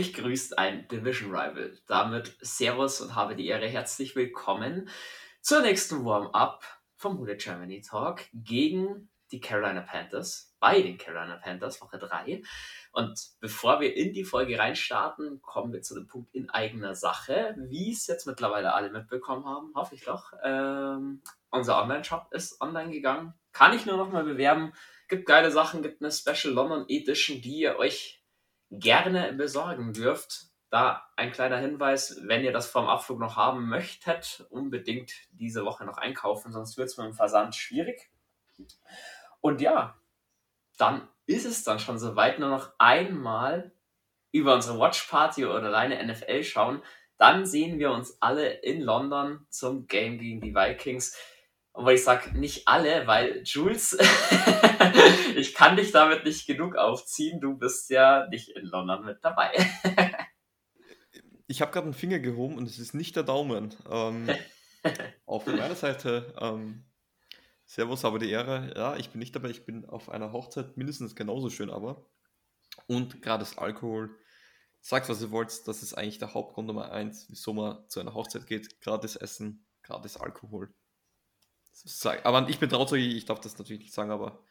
Mich grüßt ein Division Rival. Damit Servus und habe die Ehre, herzlich willkommen zur nächsten Warm-up vom Hule Germany Talk gegen die Carolina Panthers, bei den Carolina Panthers, Woche 3. Und bevor wir in die Folge reinstarten, kommen wir zu dem Punkt in eigener Sache. Wie es jetzt mittlerweile alle mitbekommen haben, hoffe ich doch. Ähm, unser Online-Shop ist online gegangen. Kann ich nur noch mal bewerben. Gibt geile Sachen, gibt eine Special London Edition, die ihr euch gerne besorgen dürft. Da ein kleiner Hinweis, wenn ihr das vom Abflug noch haben möchtet, unbedingt diese Woche noch einkaufen, sonst wird es mit dem Versand schwierig. Und ja, dann ist es dann schon soweit, nur noch einmal über unsere Watch Party oder deine NFL schauen. Dann sehen wir uns alle in London zum Game gegen die Vikings. Weil ich sage, nicht alle, weil Jules, ich kann dich damit nicht genug aufziehen. Du bist ja nicht in London mit dabei. ich habe gerade einen Finger gehoben und es ist nicht der Daumen. Ähm, auf meiner Seite ähm, Servus, habe die Ehre. Ja, ich bin nicht dabei, ich bin auf einer Hochzeit mindestens genauso schön, aber. Und gerade das Alkohol. Sagt, was ihr wollt, das ist eigentlich der Hauptgrund Nummer eins, wieso man zu einer Hochzeit geht. Gratis Essen, gratis Alkohol. Aber ich bin Trauzeuge, ich darf das natürlich nicht sagen, aber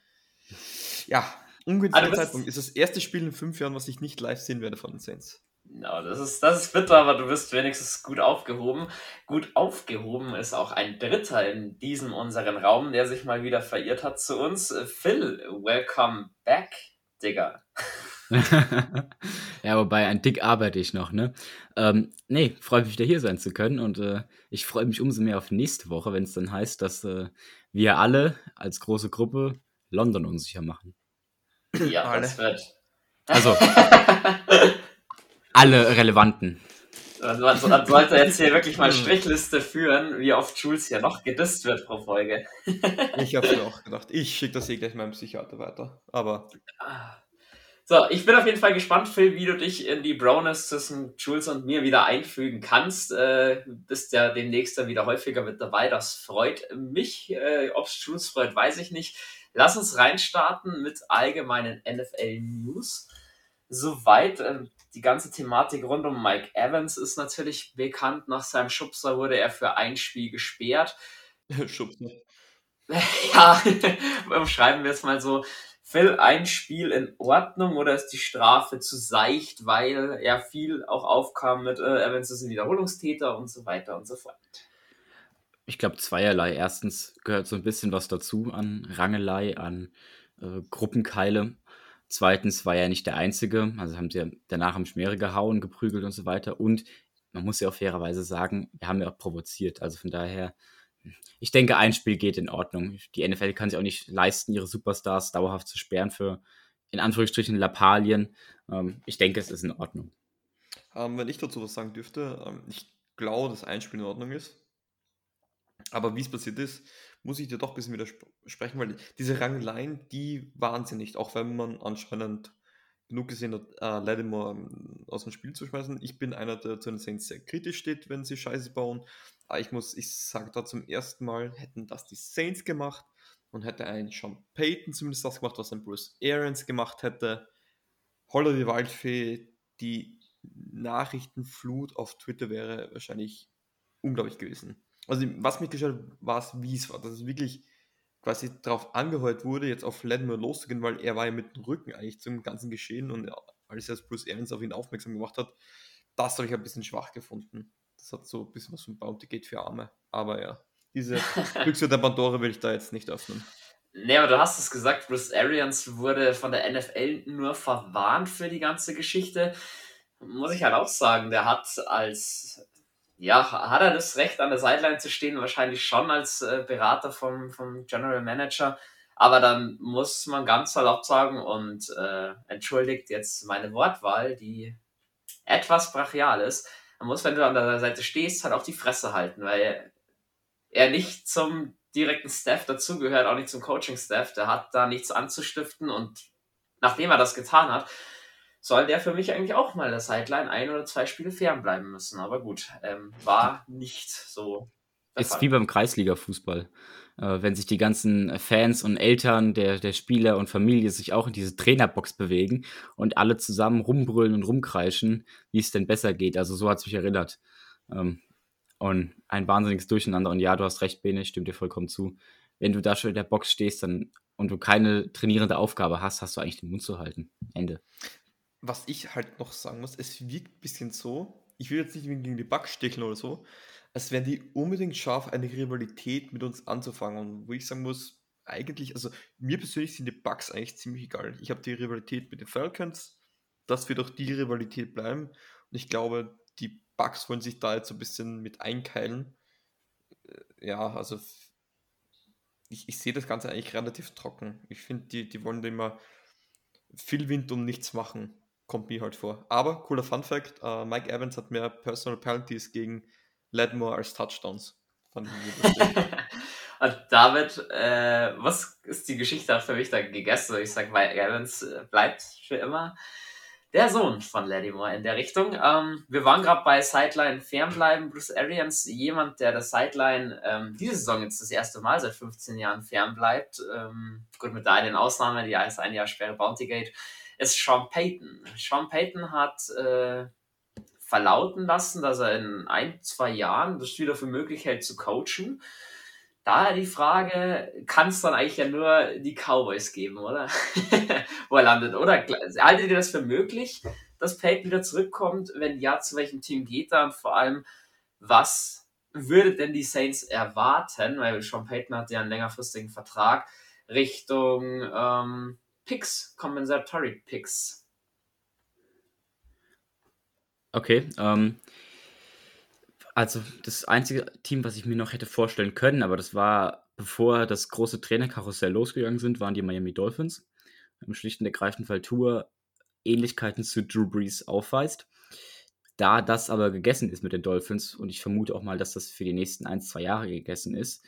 ja, ungünstiger also Zeitpunkt. Ist das erste Spiel in fünf Jahren, was ich nicht live sehen werde von den Saints. No, das ist, das ist bitter, aber du bist wenigstens gut aufgehoben. Gut aufgehoben ist auch ein Dritter in diesem unseren Raum, der sich mal wieder verirrt hat zu uns. Phil, welcome back, Digga. ja, wobei ein Dick arbeite ich noch, ne? Ähm, nee, freue mich wieder hier sein zu können und äh, ich freue mich umso mehr auf nächste Woche, wenn es dann heißt, dass äh, wir alle als große Gruppe London unsicher machen. Ja, alle. das wird. Also, alle relevanten. Also man, man sollte jetzt hier wirklich mal Strichliste führen, wie oft Jules hier noch gedisst wird pro Folge. ich habe mir auch gedacht, ich schicke das eh gleich meinem Psychiater weiter. Aber. So, ich bin auf jeden Fall gespannt, Phil, wie du dich in die Browness zwischen Jules und mir wieder einfügen kannst. Äh, bist ja demnächst dann wieder häufiger mit dabei. Das freut mich. Äh, Ob es Jules freut, weiß ich nicht. Lass uns reinstarten mit allgemeinen NFL-News. Soweit. Äh, die ganze Thematik rund um Mike Evans ist natürlich bekannt. Nach seinem Schubser wurde er für ein Spiel gesperrt. Schubser. ja, schreiben wir es mal so. Phil, ein Spiel in Ordnung oder ist die Strafe zu seicht, weil er viel auch aufkam mit äh, Evans ist ein Wiederholungstäter und so weiter und so fort? Ich glaube zweierlei. Erstens gehört so ein bisschen was dazu an Rangelei, an äh, Gruppenkeile. Zweitens war er nicht der Einzige, also haben sie danach am Schmiere gehauen, geprügelt und so weiter. Und man muss ja auch fairerweise sagen, wir haben ja auch provoziert. Also von daher, ich denke, ein Spiel geht in Ordnung. Die NFL kann sich auch nicht leisten, ihre Superstars dauerhaft zu sperren für in Anführungsstrichen Lappalien. Ähm, ich denke, es ist in Ordnung. Ähm, wenn ich dazu was sagen dürfte, ähm, ich glaube, dass ein Spiel in Ordnung ist. Aber wie es passiert ist, muss ich dir doch ein bisschen widersprechen, weil diese Rangeleien, die waren sie auch wenn man anscheinend genug gesehen hat, äh, Lattimore ähm, aus dem Spiel zu schmeißen. Ich bin einer, der zu den Saints sehr kritisch steht, wenn sie Scheiße bauen. Aber ich muss, ich sage da zum ersten Mal, hätten das die Saints gemacht und hätte ein Sean Payton zumindest das gemacht, was ein Bruce Arians gemacht hätte. Holler die Waldfee, die Nachrichtenflut auf Twitter wäre wahrscheinlich unglaublich gewesen. Also, was mich gestört hat, war es, wie es war. Dass es wirklich quasi darauf angeheuert wurde, jetzt auf Ledmer loszugehen, weil er war ja mit dem Rücken eigentlich zum ganzen Geschehen und als jetzt Bruce Evans auf ihn aufmerksam gemacht hat, das habe ich ein bisschen schwach gefunden. Das hat so ein bisschen was von Bounty Gate für Arme. Aber ja, diese Büchse der Pandora will ich da jetzt nicht öffnen. Nee, aber du hast es gesagt, Bruce Arians wurde von der NFL nur verwarnt für die ganze Geschichte. Muss ich halt auch sagen, der hat als ja, hat er das Recht, an der Sideline zu stehen? Wahrscheinlich schon als äh, Berater vom, vom General Manager. Aber dann muss man ganz salopp sagen und äh, entschuldigt jetzt meine Wortwahl, die etwas brachial ist. Man muss, wenn du an der Seite stehst, halt auf die Fresse halten, weil er nicht zum direkten Staff dazugehört, auch nicht zum Coaching-Staff. Der hat da nichts anzustiften und nachdem er das getan hat, soll der für mich eigentlich auch mal der Sideline ein oder zwei Spiele fernbleiben müssen. Aber gut, ähm, war nicht so. Ist wie beim Kreisliga-Fußball. Äh, wenn sich die ganzen Fans und Eltern der, der Spieler und Familie sich auch in diese Trainerbox bewegen und alle zusammen rumbrüllen und rumkreischen, wie es denn besser geht. Also so hat es mich erinnert. Ähm, und ein wahnsinniges Durcheinander. Und ja, du hast recht, Bene, ich stimme dir vollkommen zu. Wenn du da schon in der Box stehst dann, und du keine trainierende Aufgabe hast, hast du eigentlich den Mund zu halten. Ende. Was ich halt noch sagen muss, es wirkt ein bisschen so, ich will jetzt nicht gegen die Bugs sticheln oder so, als wären die unbedingt scharf, eine Rivalität mit uns anzufangen. Und wo ich sagen muss, eigentlich, also mir persönlich sind die Bugs eigentlich ziemlich egal. Ich habe die Rivalität mit den Falcons, das wird auch die Rivalität bleiben. Und ich glaube, die Bugs wollen sich da jetzt so ein bisschen mit einkeilen. Äh, ja, also ich, ich sehe das Ganze eigentlich relativ trocken. Ich finde, die, die wollen immer viel Wind und nichts machen. Kommt mir halt vor. Aber cooler Fun Fact: uh, Mike Evans hat mehr Personal Penalties gegen Ledmore als Touchdowns. und David, äh, was ist die Geschichte für mich da gegessen? Ich sage, Mike Evans äh, bleibt für immer der Sohn von Lattimore in der Richtung. Ähm, wir waren gerade bei Sideline fernbleiben. Bruce Arians, jemand, der der Sideline ähm, diese Saison jetzt das erste Mal seit 15 Jahren fernbleibt. Ähm, gut, mit da den Ausnahmen, die als ein Jahr sperre Bounty Gate, ist Sean Payton. Sean Payton hat äh, verlauten lassen, dass er in ein, zwei Jahren das wieder für möglich hält zu coachen. Daher die Frage, kann es dann eigentlich ja nur die Cowboys geben, oder? Wo er landet, oder? Haltet ihr das für möglich, dass Peyton wieder zurückkommt? Wenn ja, zu welchem Team geht er? Und vor allem, was würde denn die Saints erwarten? Weil Sean Payton hat ja einen längerfristigen Vertrag Richtung ähm, Picks, Compensatory Picks. Okay, ähm, also das einzige Team, was ich mir noch hätte vorstellen können, aber das war, bevor das große Trainerkarussell losgegangen sind, waren die Miami Dolphins. Im schlichten und ergreifenden weil Tour Ähnlichkeiten zu Drew Brees aufweist. Da das aber gegessen ist mit den Dolphins und ich vermute auch mal, dass das für die nächsten ein, zwei Jahre gegessen ist,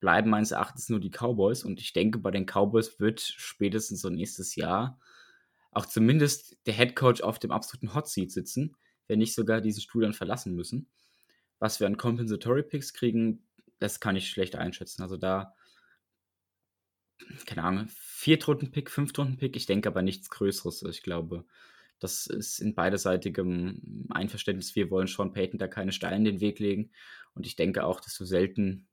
bleiben meines Erachtens nur die Cowboys und ich denke, bei den Cowboys wird spätestens so nächstes Jahr auch zumindest der Head Coach auf dem absoluten Hot Seat sitzen, wenn nicht sogar diesen Stuhl dann verlassen müssen. Was wir an Compensatory Picks kriegen, das kann ich schlecht einschätzen. Also da, keine Ahnung, Viertrunden-Pick, Fünftrunden-Pick, ich denke aber nichts Größeres. Ich glaube, das ist in beiderseitigem Einverständnis. Wir wollen Sean Payton da keine Steine in den Weg legen. Und ich denke auch, dass du selten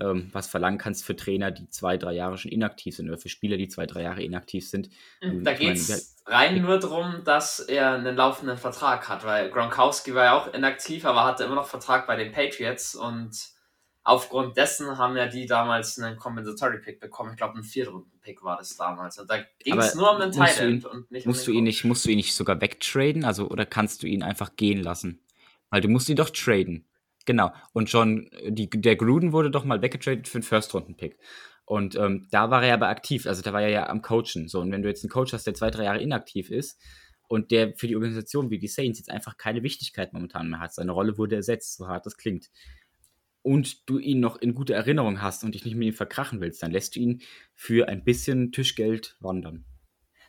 ähm, was verlangen kannst für Trainer, die zwei, drei Jahre schon inaktiv sind oder für Spieler, die zwei, drei Jahre inaktiv sind. Mhm, ähm, da geht es rein nur darum, dass er einen laufenden Vertrag hat, weil Gronkowski war ja auch inaktiv, aber hatte immer noch Vertrag bei den Patriots und aufgrund dessen haben ja die damals einen Compensatory Pick bekommen. Ich glaube, ein Viertrunden-Pick war das damals. Und da ging es nur um den Titan und nicht musst um den du ihn nicht Musst du ihn nicht sogar wegtraden? Also, oder kannst du ihn einfach gehen lassen? Weil du musst ihn doch traden. Genau. Und John, die, der Gruden wurde doch mal weggetradet für einen First-Runden-Pick. Und ähm, da war er aber aktiv, also da war er ja am Coachen. So, und wenn du jetzt einen Coach hast, der zwei, drei Jahre inaktiv ist und der für die Organisation wie die Saints jetzt einfach keine Wichtigkeit momentan mehr hat, seine Rolle wurde ersetzt, so hart das klingt, und du ihn noch in guter Erinnerung hast und dich nicht mit ihm verkrachen willst, dann lässt du ihn für ein bisschen Tischgeld wandern.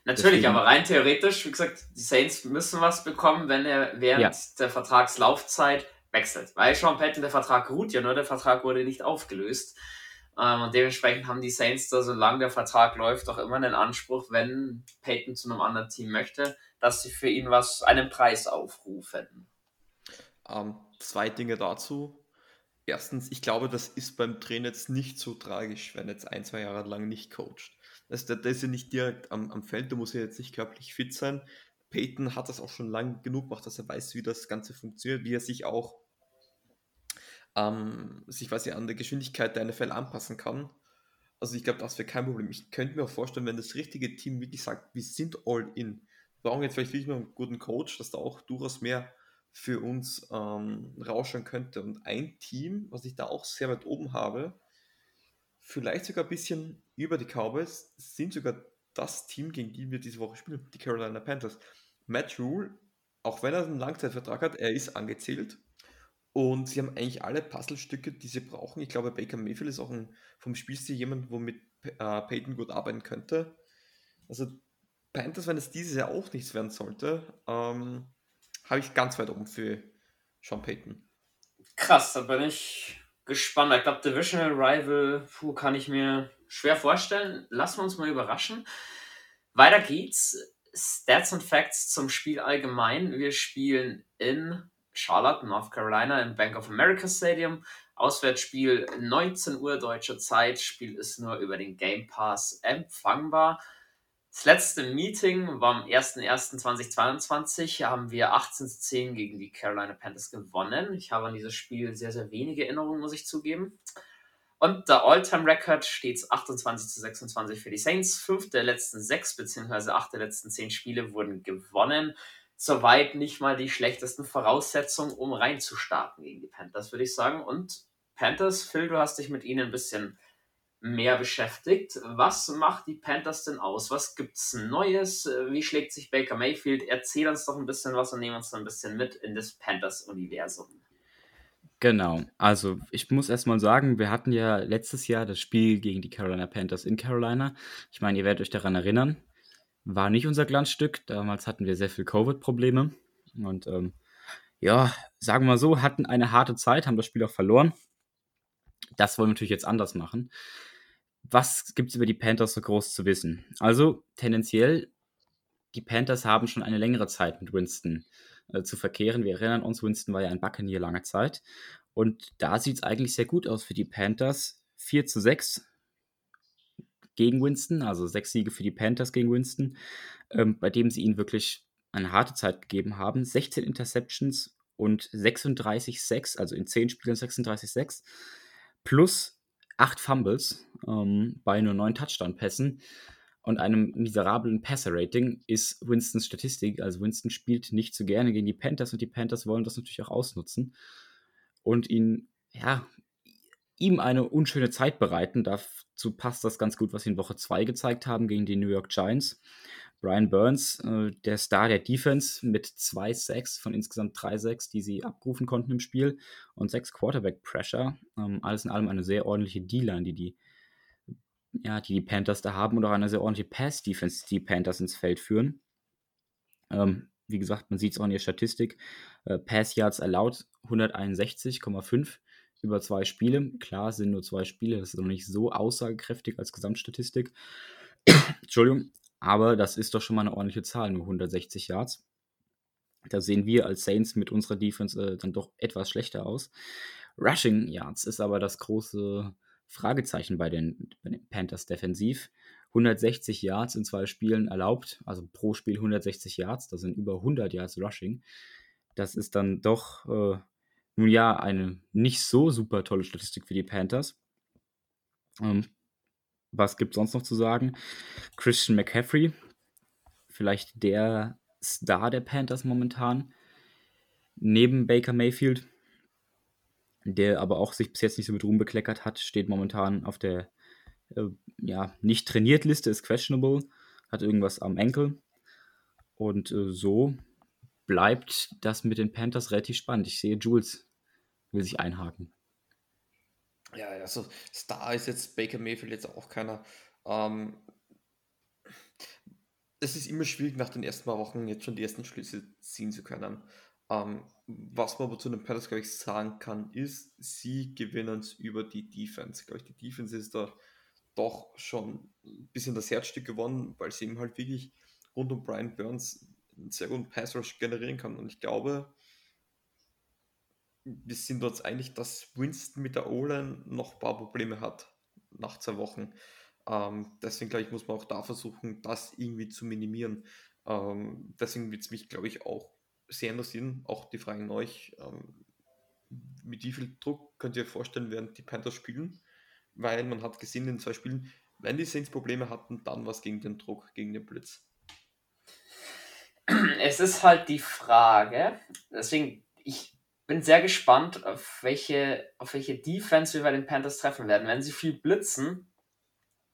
Natürlich, Deswegen, aber rein theoretisch, wie gesagt, die Saints müssen was bekommen, wenn er während ja. der Vertragslaufzeit wechselt. Weil Sean Patton, der Vertrag ruht ja nur, der Vertrag wurde nicht aufgelöst. Ähm, und dementsprechend haben die Saints da, solange der Vertrag läuft, auch immer den Anspruch, wenn Peyton zu einem anderen Team möchte, dass sie für ihn was, einen Preis aufrufen. Ähm, zwei Dinge dazu. Erstens, ich glaube, das ist beim Trainer jetzt nicht so tragisch, wenn er jetzt ein, zwei Jahre lang nicht coacht. Das, der, der ist ja nicht direkt am, am Feld, der muss ja jetzt nicht körperlich fit sein. Peyton hat das auch schon lang genug gemacht, dass er weiß, wie das Ganze funktioniert, wie er sich auch ähm, sich quasi an der Geschwindigkeit der NFL anpassen kann. Also ich glaube, das wäre kein Problem. Ich könnte mir auch vorstellen, wenn das richtige Team wirklich sagt, wir sind all in, wir brauchen jetzt vielleicht wirklich noch einen guten Coach, dass da auch durchaus mehr für uns ähm, rauschen könnte. Und ein Team, was ich da auch sehr weit oben habe, vielleicht sogar ein bisschen über die Cowboys, sind sogar das Team, gegen die wir diese Woche spielen, die Carolina Panthers. Matt Rule, auch wenn er einen Langzeitvertrag hat, er ist angezählt. Und sie haben eigentlich alle Puzzlestücke, die sie brauchen. Ich glaube, Baker Mayfield ist auch ein, vom Spielstil jemand, womit äh, Peyton gut arbeiten könnte. Also Panthers, wenn es dieses Jahr auch nichts werden sollte, ähm, habe ich ganz weit oben für Sean Payton. Krass, da bin ich gespannt. Ich glaube, Divisional Rival puh, kann ich mir schwer vorstellen. Lassen wir uns mal überraschen. Weiter geht's. Stats und Facts zum Spiel allgemein. Wir spielen in Charlotte, North Carolina, im Bank of America Stadium. Auswärtsspiel 19 Uhr deutsche Zeit. Spiel ist nur über den Game Pass empfangbar. Das letzte Meeting war am 01.01.2022. Haben wir 18 zu 10 gegen die Carolina Panthers gewonnen. Ich habe an dieses Spiel sehr, sehr wenige Erinnerungen, muss ich zugeben. Und der All-Time-Record steht 28 zu 26 für die Saints. Fünf der letzten sechs bzw. acht der letzten zehn Spiele wurden gewonnen. Soweit nicht mal die schlechtesten Voraussetzungen, um reinzustarten gegen die Panthers, würde ich sagen. Und Panthers, Phil, du hast dich mit ihnen ein bisschen mehr beschäftigt. Was macht die Panthers denn aus? Was gibt es Neues? Wie schlägt sich Baker Mayfield? Erzähl uns doch ein bisschen was und nehmen uns ein bisschen mit in das Panthers-Universum. Genau, also ich muss erstmal sagen, wir hatten ja letztes Jahr das Spiel gegen die Carolina Panthers in Carolina. Ich meine, ihr werdet euch daran erinnern. War nicht unser Glanzstück. Damals hatten wir sehr viel Covid-Probleme. Und ähm, ja, sagen wir mal so, hatten eine harte Zeit, haben das Spiel auch verloren. Das wollen wir natürlich jetzt anders machen was gibt es über die Panthers so groß zu wissen? Also tendenziell, die Panthers haben schon eine längere Zeit mit Winston äh, zu verkehren. Wir erinnern uns, Winston war ja ein Buccaneer lange Zeit. Und da sieht es eigentlich sehr gut aus für die Panthers. 4 zu 6 gegen Winston, also sechs Siege für die Panthers gegen Winston, ähm, bei dem sie ihnen wirklich eine harte Zeit gegeben haben. 16 Interceptions und 36 6 also in 10 Spielen 36 6 plus acht Fumbles ähm, bei nur neun Touchdown-Pässen und einem miserablen Passer-Rating ist Winstons Statistik. Also Winston spielt nicht so gerne gegen die Panthers und die Panthers wollen das natürlich auch ausnutzen und ihn, ja, ihm eine unschöne Zeit bereiten. Dazu passt das ganz gut, was sie in Woche 2 gezeigt haben gegen die New York Giants. Brian Burns, äh, der Star der Defense, mit zwei Sacks von insgesamt drei Sacks, die sie abrufen konnten im Spiel und sechs Quarterback-Pressure. Ähm, alles in allem eine sehr ordentliche D-Line, die die, ja, die die Panthers da haben und auch eine sehr ordentliche Pass-Defense, die Panthers ins Feld führen. Ähm, wie gesagt, man sieht es auch in der Statistik. Äh, Pass Yards allowed 161,5 über zwei Spiele. Klar, sind nur zwei Spiele, das ist noch nicht so aussagekräftig als Gesamtstatistik. Entschuldigung, aber das ist doch schon mal eine ordentliche Zahl, nur 160 Yards. Da sehen wir als Saints mit unserer Defense äh, dann doch etwas schlechter aus. Rushing Yards ist aber das große Fragezeichen bei den, bei den Panthers defensiv. 160 Yards in zwei Spielen erlaubt, also pro Spiel 160 Yards, das sind über 100 Yards Rushing. Das ist dann doch, äh, nun ja, eine nicht so super tolle Statistik für die Panthers. Ähm, was gibt es sonst noch zu sagen? Christian McCaffrey, vielleicht der Star der Panthers momentan, neben Baker Mayfield, der aber auch sich bis jetzt nicht so mit Ruhm bekleckert hat, steht momentan auf der äh, ja, nicht trainiert Liste, ist questionable, hat irgendwas am Enkel. Und äh, so bleibt das mit den Panthers relativ spannend. Ich sehe, Jules will sich einhaken. Ja, also Star ist jetzt Baker Mayfield jetzt auch keiner. Ähm, es ist immer schwierig, nach den ersten paar Wochen jetzt schon die ersten Schlüsse ziehen zu können. Ähm, was man aber zu den Panthers, glaube ich, sagen kann, ist, sie gewinnen es über die Defense. Glaube ich, die Defense ist da doch schon ein bisschen das Herzstück gewonnen, weil sie eben halt wirklich rund um Brian Burns einen sehr guten Pass Rush generieren kann. Und ich glaube, wir sind uns einig, dass Winston mit der O-Line noch ein paar Probleme hat nach zwei Wochen. Ähm, deswegen, glaube ich, muss man auch da versuchen, das irgendwie zu minimieren. Ähm, deswegen wird es mich, glaube ich, auch sehr interessieren, auch die Frage an euch, ähm, mit wie viel Druck könnt ihr euch vorstellen, während die Panthers spielen? Weil man hat gesehen in zwei Spielen, wenn die Saints Probleme hatten, dann was gegen den Druck, gegen den Blitz. Es ist halt die Frage, deswegen, ich bin sehr gespannt, auf welche, auf welche Defense wir bei den Panthers treffen werden. Wenn sie viel blitzen,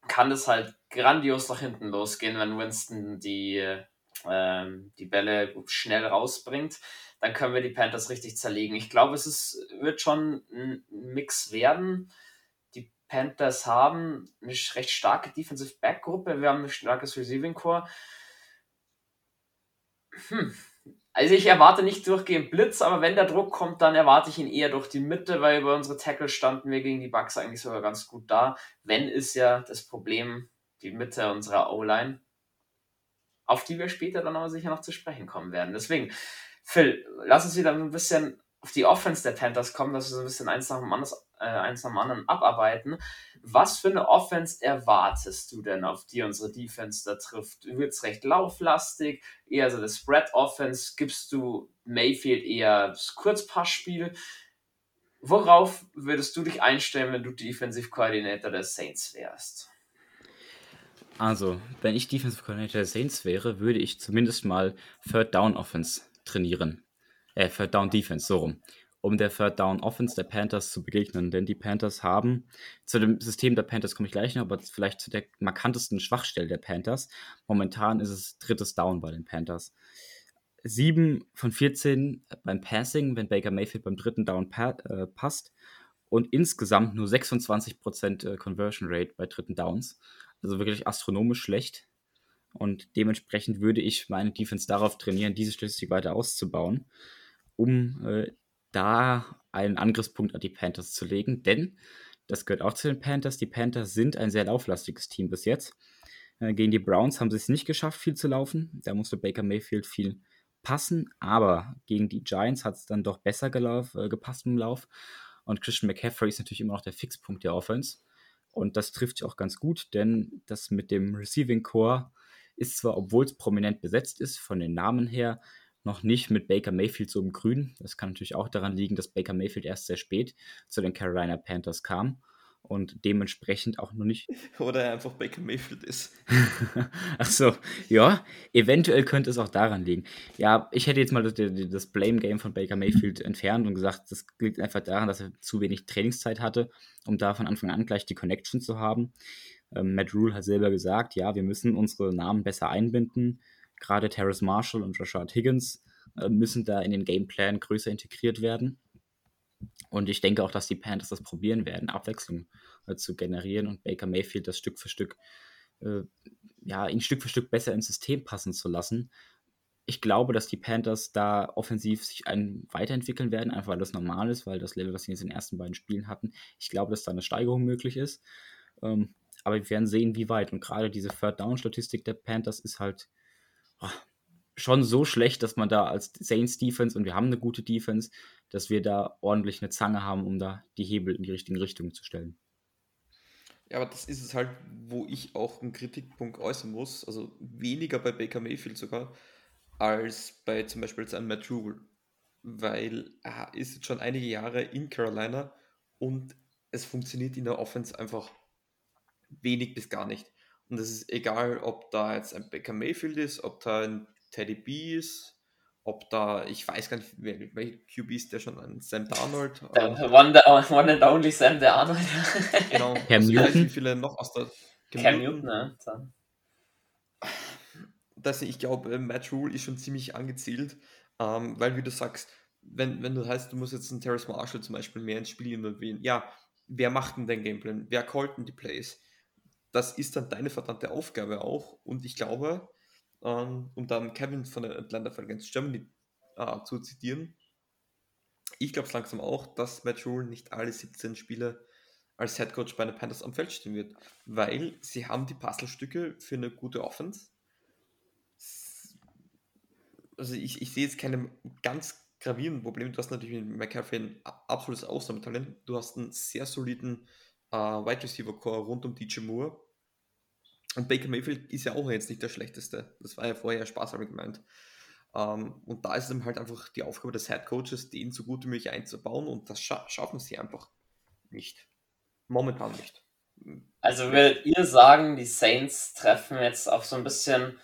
kann das halt grandios nach hinten losgehen, wenn Winston die, ähm, die Bälle schnell rausbringt. Dann können wir die Panthers richtig zerlegen. Ich glaube, es ist, wird schon ein Mix werden. Die Panthers haben eine recht starke Defensive Back Gruppe. Wir haben ein starkes Receiving Core. Hm, also ich erwarte nicht durchgehend Blitz, aber wenn der Druck kommt, dann erwarte ich ihn eher durch die Mitte, weil über unsere Tackle standen wir gegen die Bucks eigentlich sogar ganz gut da. Wenn ist ja das Problem die Mitte unserer O-Line, auf die wir später dann aber sicher noch zu sprechen kommen werden. Deswegen, Phil, lass uns wieder ein bisschen auf die Offense der Panthers kommen, dass wir so ein bisschen eins nach dem anderen, äh, eins nach dem anderen abarbeiten. Was für eine Offense erwartest du denn, auf die unsere Defense da trifft? Wird es recht lauflastig, eher so das Spread-Offense? Gibst du Mayfield eher das Kurzpassspiel? Worauf würdest du dich einstellen, wenn du Defensive Coordinator der Saints wärst? Also, wenn ich Defensive Coordinator der Saints wäre, würde ich zumindest mal Third Down Offense trainieren. Äh, Third Down Defense, so rum um der Third Down Offense der Panthers zu begegnen. Denn die Panthers haben, zu dem System der Panthers komme ich gleich noch, aber vielleicht zu der markantesten Schwachstelle der Panthers. Momentan ist es drittes Down bei den Panthers. 7 von 14 beim Passing, wenn Baker Mayfield beim dritten Down pa äh, passt. Und insgesamt nur 26% äh, Conversion Rate bei dritten Downs. Also wirklich astronomisch schlecht. Und dementsprechend würde ich meine Defense darauf trainieren, diese Statistik weiter auszubauen, um äh, da einen Angriffspunkt an die Panthers zu legen, denn das gehört auch zu den Panthers. Die Panthers sind ein sehr lauflastiges Team bis jetzt. Äh, gegen die Browns haben sie es nicht geschafft, viel zu laufen. Da musste Baker Mayfield viel passen, aber gegen die Giants hat es dann doch besser gelauf, äh, gepasst im Lauf. Und Christian McCaffrey ist natürlich immer noch der Fixpunkt der Offense. Und das trifft sich auch ganz gut, denn das mit dem Receiving Core ist zwar, obwohl es prominent besetzt ist, von den Namen her, noch nicht mit Baker Mayfield so im Grün. Das kann natürlich auch daran liegen, dass Baker Mayfield erst sehr spät zu den Carolina Panthers kam und dementsprechend auch noch nicht. Oder er einfach Baker Mayfield ist. Achso, ja, eventuell könnte es auch daran liegen. Ja, ich hätte jetzt mal das, das Blame Game von Baker Mayfield entfernt und gesagt, das liegt einfach daran, dass er zu wenig Trainingszeit hatte, um da von Anfang an gleich die Connection zu haben. Ähm, Matt Rule hat selber gesagt, ja, wir müssen unsere Namen besser einbinden gerade Terrace Marshall und Rashad Higgins äh, müssen da in den Gameplan größer integriert werden. Und ich denke auch, dass die Panthers das probieren werden, Abwechslung äh, zu generieren und Baker Mayfield das Stück für Stück, äh, ja, ihn Stück für Stück besser ins System passen zu lassen. Ich glaube, dass die Panthers da offensiv sich ein, weiterentwickeln werden, einfach weil das normal ist, weil das Level, was sie jetzt in den ersten beiden Spielen hatten, ich glaube, dass da eine Steigerung möglich ist. Ähm, aber wir werden sehen, wie weit. Und gerade diese Third-Down-Statistik der Panthers ist halt schon so schlecht, dass man da als Saints Defense und wir haben eine gute Defense, dass wir da ordentlich eine Zange haben, um da die Hebel in die richtigen Richtungen zu stellen. Ja, aber das ist es halt, wo ich auch einen Kritikpunkt äußern muss. Also weniger bei Baker Mayfield sogar, als bei zum Beispiel jetzt einem Matt Rule. Weil er ist jetzt schon einige Jahre in Carolina und es funktioniert in der Offense einfach wenig bis gar nicht. Und es ist egal, ob da jetzt ein Baker Mayfield ist, ob da ein Teddy B ist, ob da, ich weiß gar nicht, welcher QB ist der schon an Sam Darnold. Der one, the, one and only Sam Darnold. genau. Cam Newton. Wie viele noch aus der Cam, Cam Newton, ne? Das, ich glaube, Matt Rule ist schon ziemlich angezielt, ähm, weil, wie du sagst, wenn, wenn du heißt, du musst jetzt einen Terrace Marshall zum Beispiel mehr ins Spiel involvieren, ja, wer macht denn den Gameplan? Wer callt denn die Plays? das ist dann deine verdammte Aufgabe auch. Und ich glaube, ähm, um dann Kevin von der Atlanta Falcons Germany äh, zu zitieren, ich glaube es langsam auch, dass Matt Rule nicht alle 17 Spiele als Head Coach bei den Panthers am Feld stehen wird, weil sie haben die Puzzlestücke für eine gute Offense. Also ich, ich sehe jetzt keine ganz gravierenden Probleme. Du hast natürlich mit McCaffrey ein absolutes Ausnahmetalent. Du hast einen sehr soliden äh, Wide Receiver Core rund um DJ Moore. Und Baker Mayfield ist ja auch jetzt nicht der schlechteste. Das war ja vorher spaßhalber gemeint. Ähm, und da ist es halt einfach die Aufgabe des Head Coaches, den so gut wie möglich einzubauen. Und das scha schaffen sie einfach nicht. Momentan nicht. Also würdet ihr sagen, die Saints treffen jetzt auf so ein bisschen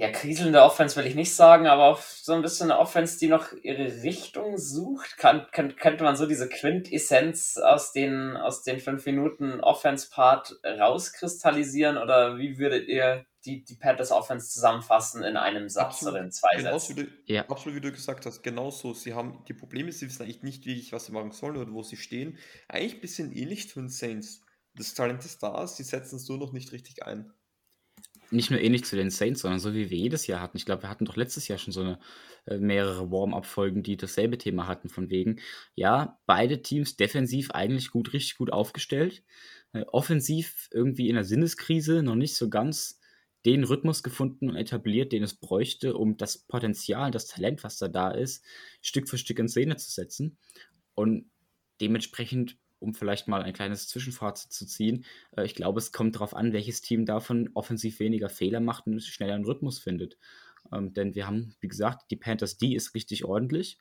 ja, kriselnde Offense will ich nicht sagen, aber auf so ein bisschen eine Offense, die noch ihre Richtung sucht. Kann, kann, könnte man so diese Quintessenz aus den, aus den fünf Minuten Offense-Part rauskristallisieren oder wie würdet ihr die, die Panthers Offense zusammenfassen in einem Satz absolut, oder in zwei Sätzen? Du, ja. Absolut, wie du gesagt hast, genauso. Sie haben die Probleme, sie wissen eigentlich nicht wirklich, was sie machen sollen oder wo sie stehen. Eigentlich ein bisschen ähnlich zu den Saints. Das Talent ist da, sie setzen es nur noch nicht richtig ein. Nicht nur ähnlich zu den Saints, sondern so wie wir jedes Jahr hatten. Ich glaube, wir hatten doch letztes Jahr schon so eine äh, mehrere Warm-up-Folgen, die dasselbe Thema hatten, von wegen, ja, beide Teams defensiv eigentlich gut, richtig gut aufgestellt. Äh, offensiv irgendwie in der Sinneskrise noch nicht so ganz den Rhythmus gefunden und etabliert, den es bräuchte, um das Potenzial, das Talent, was da da ist, Stück für Stück in Szene zu setzen. Und dementsprechend um vielleicht mal ein kleines Zwischenfazit zu ziehen, äh, ich glaube, es kommt darauf an, welches Team davon offensiv weniger Fehler macht und schneller einen Rhythmus findet. Ähm, denn wir haben, wie gesagt, die Panthers D ist richtig ordentlich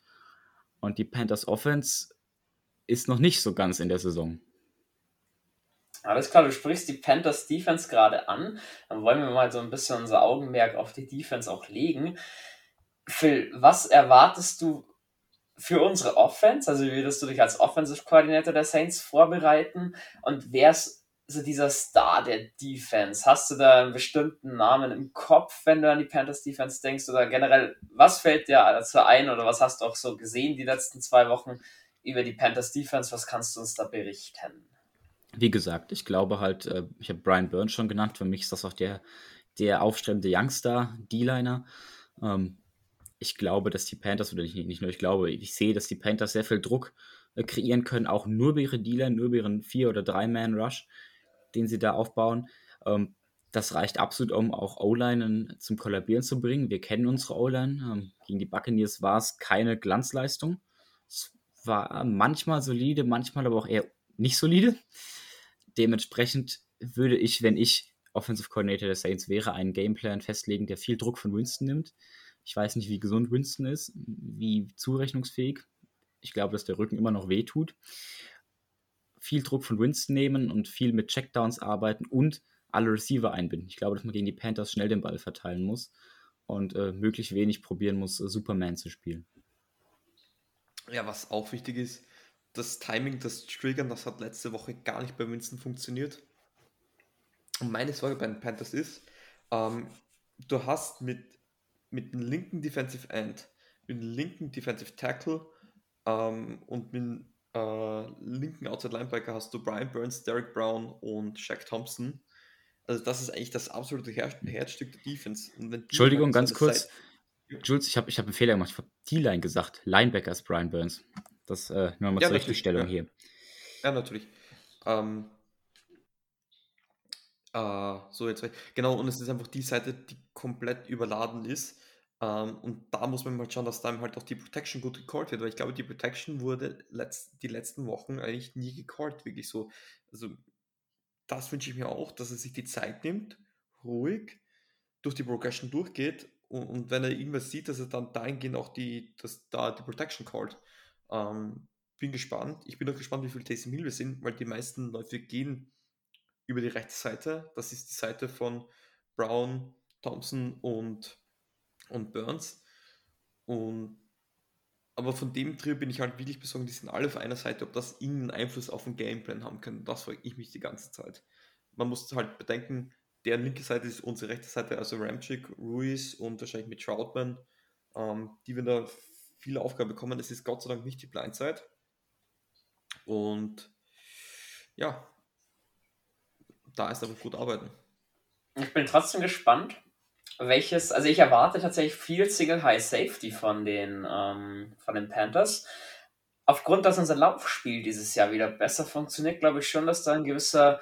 und die Panthers Offense ist noch nicht so ganz in der Saison. Alles klar, du sprichst die Panthers Defense gerade an. Dann wollen wir mal so ein bisschen unser Augenmerk auf die Defense auch legen. Phil, was erwartest du für unsere Offense? Also wie würdest du dich als Offensive Coordinator der Saints vorbereiten? Und wer ist so dieser Star der Defense? Hast du da einen bestimmten Namen im Kopf, wenn du an die Panthers Defense denkst? Oder generell, was fällt dir dazu ein oder was hast du auch so gesehen die letzten zwei Wochen über die Panthers Defense? Was kannst du uns da berichten? Wie gesagt, ich glaube halt, äh, ich habe Brian Burns schon genannt. Für mich ist das auch der, der aufstrebende Youngster, D-Liner. Ähm, ich glaube, dass die Panthers, oder nicht, nicht nur ich glaube, ich sehe, dass die Panthers sehr viel Druck äh, kreieren können, auch nur über ihre Dealer, nur über ihren Vier- oder Drei-Man-Rush, den sie da aufbauen. Ähm, das reicht absolut, um auch O-Line zum Kollabieren zu bringen. Wir kennen unsere O-Line. Ähm, gegen die Buccaneers war es keine Glanzleistung. Es war manchmal solide, manchmal aber auch eher nicht solide. Dementsprechend würde ich, wenn ich Offensive Coordinator der Saints wäre, einen Gameplan festlegen, der viel Druck von Winston nimmt ich weiß nicht, wie gesund Winston ist, wie zurechnungsfähig. Ich glaube, dass der Rücken immer noch wehtut. Viel Druck von Winston nehmen und viel mit Checkdowns arbeiten und alle Receiver einbinden. Ich glaube, dass man gegen die Panthers schnell den Ball verteilen muss und äh, möglichst wenig probieren muss, äh, Superman zu spielen. Ja, was auch wichtig ist, das Timing, das Triggern, das hat letzte Woche gar nicht bei Winston funktioniert. Und meine Sorge bei den Panthers ist, ähm, du hast mit mit dem linken Defensive End, mit dem linken Defensive Tackle ähm, und mit dem äh, linken Outside Linebacker hast du Brian Burns, Derek Brown und Shaq Thompson. Also das ist eigentlich das absolute Her Herzstück der Defense. Entschuldigung, ganz kurz. Seite... Jules, ich habe ich hab einen Fehler gemacht. Ich habe D-Line gesagt. Linebacker ist Brian Burns. Das äh, nur mal ja, zur Richtigstellung ja. hier. Ja, natürlich. Ähm, äh, so, jetzt. Genau, und es ist einfach die Seite, die komplett überladen ist. Ähm, und da muss man mal schauen, dass dann halt auch die Protection gut gecallt wird, weil ich glaube, die Protection wurde letzt, die letzten Wochen eigentlich nie gecallt, wirklich so. Also, das wünsche ich mir auch, dass er sich die Zeit nimmt, ruhig durch die Progression durchgeht und, und wenn er irgendwas sieht, dass er dann dahingehend auch die, dass da die Protection callt. Ähm, bin gespannt. Ich bin auch gespannt, wie viel Taysom Hill wir sind, weil die meisten Leute gehen über die rechte Seite. Das ist die Seite von Brown, Thompson und, und Burns. Und aber von dem Trio bin ich halt wirklich besorgt, die sind alle auf einer Seite, ob das irgendeinen Einfluss auf den Gameplan haben können. Das frage ich mich die ganze Zeit. Man muss halt bedenken, deren linke Seite ist unsere rechte Seite, also Ramchick, Ruiz und wahrscheinlich mit Troutman, ähm, die werden da viele Aufgaben bekommen. Das ist Gott sei Dank nicht die Blindside. Und ja, da ist aber gut arbeiten. Ich bin trotzdem gespannt, welches, also ich erwarte tatsächlich viel Single High Safety von den, ähm, von den Panthers. Aufgrund, dass unser Laufspiel dieses Jahr wieder besser funktioniert, glaube ich schon, dass da ein gewisser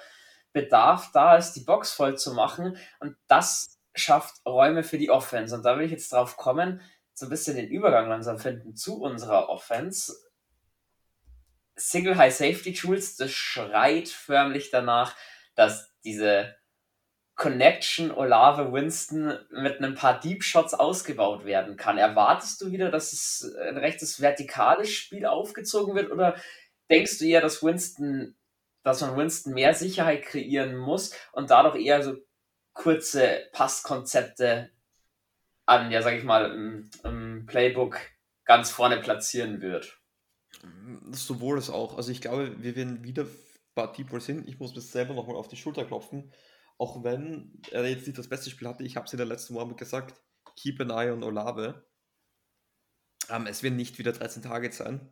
Bedarf da ist, die Box voll zu machen. Und das schafft Räume für die Offense. Und da will ich jetzt drauf kommen, so ein bisschen den Übergang langsam finden zu unserer Offense. Single High Safety Tools, das schreit förmlich danach, dass diese Connection Olave Winston mit ein paar Deep Shots ausgebaut werden kann. Erwartest du wieder, dass es ein rechtes vertikales Spiel aufgezogen wird oder denkst du eher, dass Winston, dass man Winston mehr Sicherheit kreieren muss und dadurch eher so kurze Passkonzepte an, ja, sag ich mal, im, im Playbook ganz vorne platzieren wird? Sowohl als auch. Also ich glaube, wir werden wieder paar Deep sind. Ich muss mir selber nochmal auf die Schulter klopfen. Auch wenn er jetzt nicht das beste Spiel hatte, ich habe es in der letzten Woche gesagt, keep an eye on Olave. Ähm, es werden nicht wieder 13 Tage sein.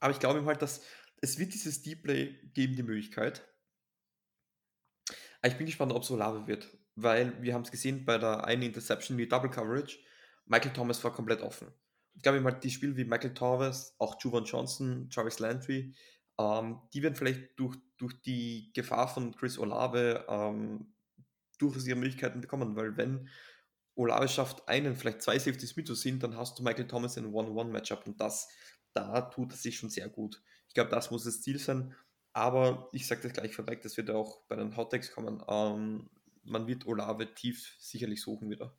Aber ich glaube halt, dass es wird dieses Deep Play geben, die Möglichkeit. Ah, ich bin gespannt, ob es Olave wird, weil wir haben es gesehen bei der einen Interception, die Double Coverage. Michael Thomas war komplett offen. Ich glaube, mal die Spiele wie Michael Thomas, auch Juwan Johnson, Jarvis Landry, ähm, die werden vielleicht durch, durch die Gefahr von Chris Olave ähm, durchaus ihre Möglichkeiten bekommen, weil wenn Olave schafft, einen, vielleicht zwei Safeties mitzuziehen, dann hast du Michael Thomas in One-on-One-Matchup und das, da tut es sich schon sehr gut. Ich glaube, das muss das Ziel sein. Aber ich sage das gleich vorweg, das wird auch bei den Hottex kommen. Ähm, man wird Olave tief sicherlich suchen wieder.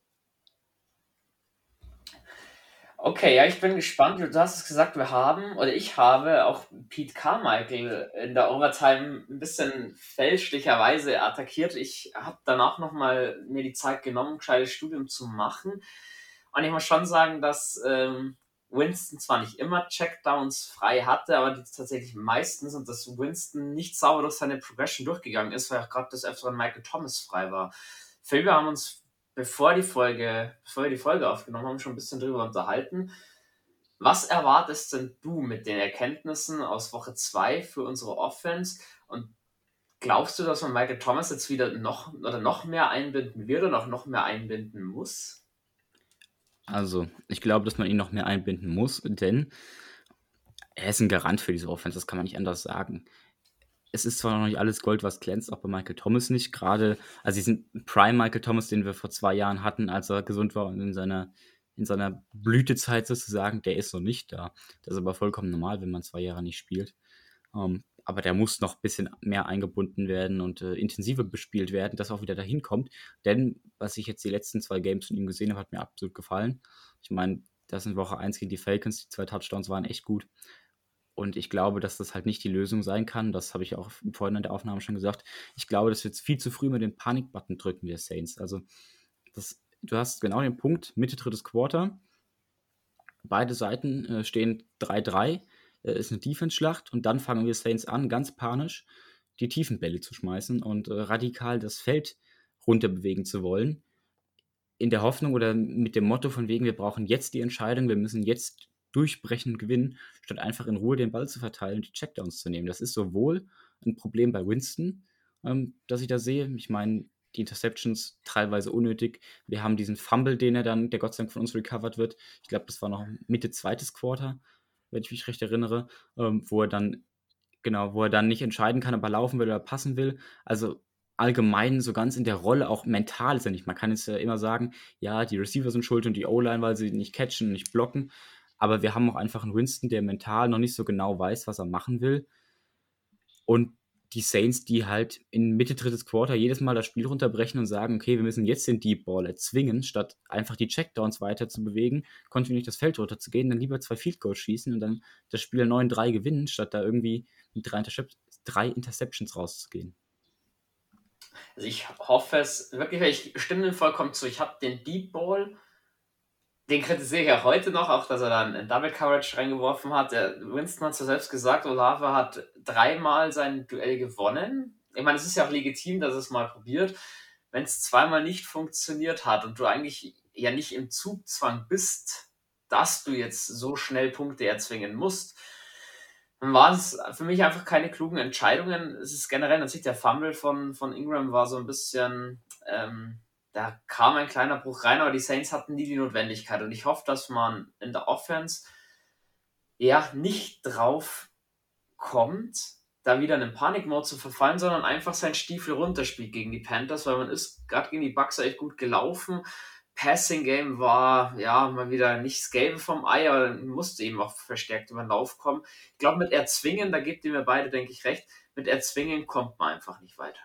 Okay, ja, ich bin gespannt. Du hast es gesagt, wir haben, oder ich habe auch Pete Carmichael in der Overtime ein bisschen fälschlicherweise attackiert. Ich habe danach nochmal mir die Zeit genommen, ein gescheites Studium zu machen. Und ich muss schon sagen, dass ähm, Winston zwar nicht immer Checkdowns frei hatte, aber die tatsächlich meistens und dass Winston nicht sauber durch seine Progression durchgegangen ist, weil auch gerade das öfteren Michael Thomas frei war. Phil, haben uns, bevor die Folge, bevor wir die Folge aufgenommen haben, schon ein bisschen drüber unterhalten. Was erwartest denn du mit den Erkenntnissen aus Woche 2 für unsere Offense? Und glaubst du, dass man Michael Thomas jetzt wieder noch oder noch mehr einbinden wird und auch noch mehr einbinden muss? Also, ich glaube, dass man ihn noch mehr einbinden muss, denn er ist ein Garant für diese Offense, das kann man nicht anders sagen. Es ist zwar noch nicht alles Gold, was glänzt, auch bei Michael Thomas nicht. Gerade, also diesen Prime Michael Thomas, den wir vor zwei Jahren hatten, als er gesund war und in seiner, in seiner Blütezeit sozusagen, der ist noch nicht da. Das ist aber vollkommen normal, wenn man zwei Jahre nicht spielt. Um, ähm, aber der muss noch ein bisschen mehr eingebunden werden und äh, intensiver bespielt werden, dass er auch wieder dahin kommt. Denn was ich jetzt die letzten zwei Games von ihm gesehen habe, hat mir absolut gefallen. Ich meine, das in Woche 1 gegen die Falcons, die zwei Touchdowns waren echt gut. Und ich glaube, dass das halt nicht die Lösung sein kann. Das habe ich auch vorhin in der Aufnahme schon gesagt. Ich glaube, dass wir jetzt viel zu früh mit dem Panik-Button drücken, wir Saints. Also, das, du hast genau den Punkt, Mitte drittes Quarter. Beide Seiten äh, stehen 3-3 äh, ist eine Defense-Schlacht und dann fangen wir Saints an, ganz panisch die Tiefenbälle zu schmeißen und äh, radikal das Feld runterbewegen zu wollen. In der Hoffnung oder mit dem Motto von wegen, wir brauchen jetzt die Entscheidung, wir müssen jetzt durchbrechen gewinnen, statt einfach in Ruhe den Ball zu verteilen und die Checkdowns zu nehmen. Das ist sowohl ein Problem bei Winston, ähm, das ich da sehe. Ich meine, die Interceptions teilweise unnötig. Wir haben diesen Fumble, den er dann, der Gott sei Dank von uns recovered wird. Ich glaube, das war noch Mitte zweites Quarter wenn ich mich recht erinnere, ähm, wo er dann, genau, wo er dann nicht entscheiden kann, ob er laufen will oder passen will. Also allgemein so ganz in der Rolle, auch mental ist er nicht. Man kann jetzt ja immer sagen, ja, die Receiver sind schuld und die O-Line, weil sie nicht catchen und nicht blocken. Aber wir haben auch einfach einen Winston, der mental noch nicht so genau weiß, was er machen will. Und die Saints, die halt in Mitte drittes Quarter jedes Mal das Spiel runterbrechen und sagen, okay, wir müssen jetzt den Deep Ball erzwingen, statt einfach die Checkdowns weiter zu bewegen, kontinuierlich das Feld runterzugehen, dann lieber zwei Field Goals schießen und dann das Spiel 9-3 gewinnen, statt da irgendwie mit drei, Intercep drei Interceptions rauszugehen. Also ich hoffe es wirklich, ich stimme dem vollkommen zu. Ich habe den Deep Ball den kritisiere ich auch heute noch, auch dass er dann in Double Coverage reingeworfen hat. Der Winston hat es ja selbst gesagt, Olave hat dreimal sein Duell gewonnen. Ich meine, es ist ja auch legitim, dass es mal probiert. Wenn es zweimal nicht funktioniert hat und du eigentlich ja nicht im Zugzwang bist, dass du jetzt so schnell Punkte erzwingen musst, dann waren es für mich einfach keine klugen Entscheidungen. Es ist generell natürlich der Fumble von, von Ingram war so ein bisschen ähm, da kam ein kleiner Bruch rein, aber die Saints hatten nie die Notwendigkeit. Und ich hoffe, dass man in der Offense ja nicht drauf kommt, da wieder in den Panikmode zu verfallen, sondern einfach seinen Stiefel runterspielt gegen die Panthers, weil man ist gerade gegen die Bucks echt gut gelaufen. Passing Game war ja mal wieder nicht das Gelbe vom Ei, aber musste eben auch verstärkt über den Lauf kommen. Ich glaube, mit Erzwingen, da gebt ihr mir beide, denke ich, recht, mit Erzwingen kommt man einfach nicht weiter.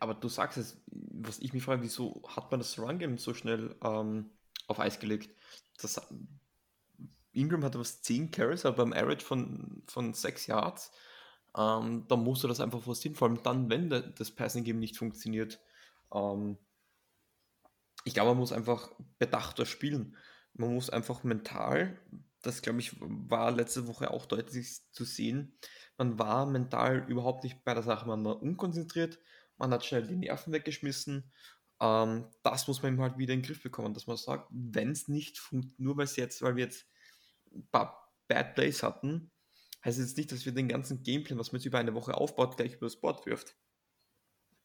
Aber du sagst es, was ich mich frage, wieso hat man das Run-Game so schnell ähm, auf Eis gelegt? Das, Ingram hatte was 10 Carries, aber beim Average von, von 6 Yards. Ähm, da musst du das einfach forcieren, vor allem dann, wenn das Passing-Game nicht funktioniert. Ähm, ich glaube, man muss einfach bedachter spielen. Man muss einfach mental, das glaube ich, war letzte Woche auch deutlich zu sehen, man war mental überhaupt nicht bei der Sache, man war unkonzentriert, man hat schnell die Nerven weggeschmissen. Ähm, das muss man halt wieder in den Griff bekommen, dass man sagt, wenn es nicht funktioniert, nur weil jetzt, weil wir jetzt ein paar Bad Plays hatten, heißt es jetzt nicht, dass wir den ganzen Gameplan, was man jetzt über eine Woche aufbaut, gleich über das Board wirft.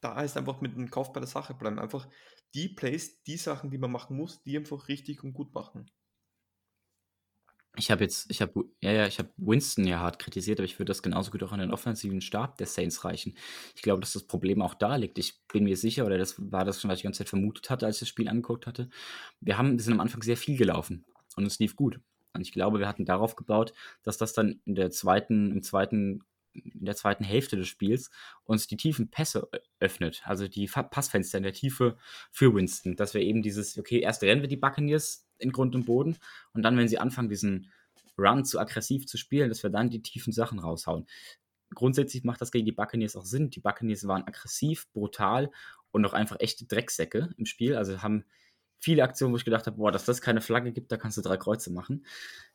da ist einfach mit dem Kauf bei der Sache bleiben. Einfach die Plays, die Sachen, die man machen muss, die einfach richtig und gut machen. Ich habe jetzt, ich habe, ja, ja, ich habe Winston ja hart kritisiert, aber ich würde das genauso gut auch an den offensiven Stab der Saints reichen. Ich glaube, dass das Problem auch da liegt. Ich bin mir sicher, oder das war das schon, was ich die ganze Zeit vermutet hatte, als ich das Spiel angeguckt hatte. Wir haben, wir sind am Anfang sehr viel gelaufen und es lief gut. Und ich glaube, wir hatten darauf gebaut, dass das dann in der zweiten, im zweiten in der zweiten Hälfte des Spiels uns die tiefen Pässe öffnet, also die Passfenster in der Tiefe für Winston, dass wir eben dieses, okay, erst rennen wir die Buccaneers in Grund und Boden. Und dann, wenn sie anfangen, diesen Run zu aggressiv zu spielen, dass wir dann die tiefen Sachen raushauen. Grundsätzlich macht das gegen die Buccaneers auch Sinn. Die Buccaneers waren aggressiv, brutal und auch einfach echte Drecksäcke im Spiel. Also haben viele Aktionen, wo ich gedacht habe, boah, dass das keine Flagge gibt, da kannst du drei Kreuze machen.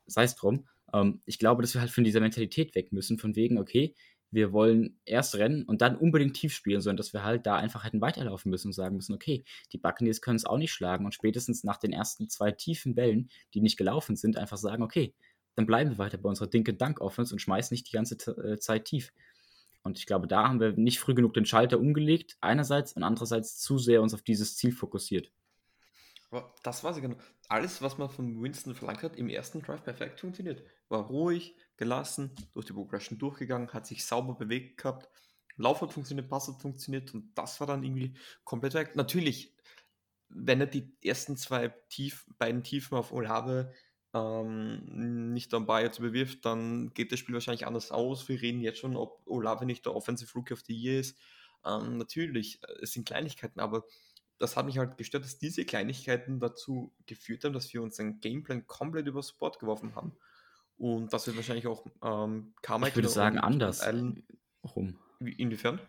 Sei es drum. Ähm, ich glaube, dass wir halt von dieser Mentalität weg müssen, von wegen, okay, wir wollen erst rennen und dann unbedingt tief spielen, sondern dass wir halt da einfach hätten weiterlaufen müssen und sagen müssen, okay, die Buccaneers können es auch nicht schlagen und spätestens nach den ersten zwei tiefen Bällen, die nicht gelaufen sind, einfach sagen, okay, dann bleiben wir weiter bei unserer Dinke Dank Offense und schmeißen nicht die ganze äh, Zeit tief. Und ich glaube, da haben wir nicht früh genug den Schalter umgelegt, einerseits und andererseits zu sehr uns auf dieses Ziel fokussiert. Aber das war sie genau. Alles, was man von Winston verlangt hat, im ersten Drive perfekt funktioniert. War ruhig, gelassen, durch die Progression durchgegangen, hat sich sauber bewegt gehabt. Lauf hat funktioniert, Pass hat funktioniert und das war dann irgendwie komplett weg. Natürlich, wenn er die ersten zwei Tief, beiden Tiefen auf Olave ähm, nicht dabei jetzt bewirft, dann geht das Spiel wahrscheinlich anders aus. Wir reden jetzt schon, ob Olave nicht der Offensive Rookie of the Year ist. Ähm, natürlich, es sind Kleinigkeiten, aber das hat mich halt gestört, dass diese Kleinigkeiten dazu geführt haben, dass wir unseren Gameplan komplett übers Board geworfen haben. Und das wird wahrscheinlich auch ähm, Carmichael Ich würde sagen, anders. Allen, Warum? Inwiefern?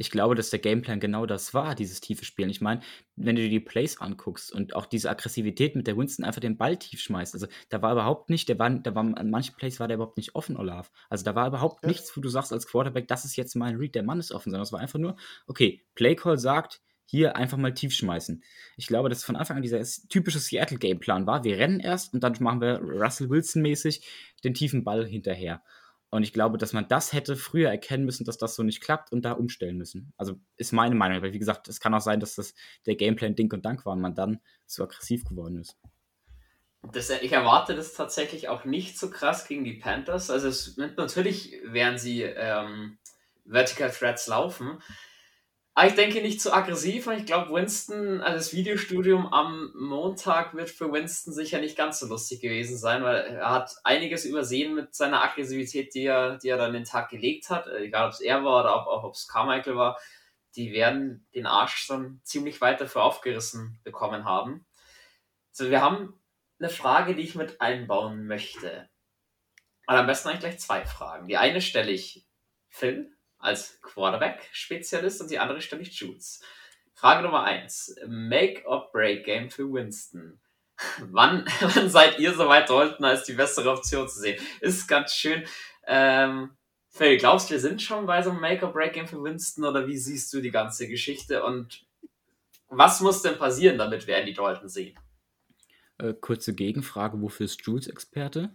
Ich glaube, dass der Gameplan genau das war, dieses tiefe Spielen. Ich meine, wenn du dir die Plays anguckst und auch diese Aggressivität mit der Winston einfach den Ball tief schmeißt, also da war überhaupt nicht, der war, da war an manchen Plays war der überhaupt nicht offen, Olaf. Also da war überhaupt ja. nichts, wo du sagst als Quarterback, das ist jetzt mein Read, der Mann ist offen, sondern es war einfach nur, okay, Playcall sagt, hier einfach mal tief schmeißen. Ich glaube, dass von Anfang an dieser typische Seattle-Gameplan war. Wir rennen erst und dann machen wir Russell Wilson-mäßig den tiefen Ball hinterher. Und ich glaube, dass man das hätte früher erkennen müssen, dass das so nicht klappt und da umstellen müssen. Also ist meine Meinung. Weil wie gesagt, es kann auch sein, dass das der Gameplan Ding und Dank war und man dann zu aggressiv geworden ist. Das, ich erwarte das tatsächlich auch nicht so krass gegen die Panthers. Also es, natürlich werden sie ähm, Vertical Threats laufen, aber ich denke nicht zu aggressiv und ich glaube, Winston, also das Videostudium am Montag wird für Winston sicher nicht ganz so lustig gewesen sein, weil er hat einiges übersehen mit seiner Aggressivität, die er, die er dann den Tag gelegt hat. Äh, egal, ob es er war oder auch ob es Carmichael war. Die werden den Arsch dann ziemlich weit dafür aufgerissen bekommen haben. So, wir haben eine Frage, die ich mit einbauen möchte. Aber am besten eigentlich gleich zwei Fragen. Die eine stelle ich Phil als Quarterback-Spezialist und die andere stelle ich Jules. Frage Nummer 1. Make-or-Break-Game für Winston. wann, wann seid ihr so weit Dalton als die bessere Option zu sehen? Ist ganz schön. Ähm, Phil, glaubst du, wir sind schon bei so einem Make-or-Break-Game für Winston oder wie siehst du die ganze Geschichte und was muss denn passieren, damit wir Andy Dalton sehen? Äh, kurze Gegenfrage, wofür ist Jules Experte?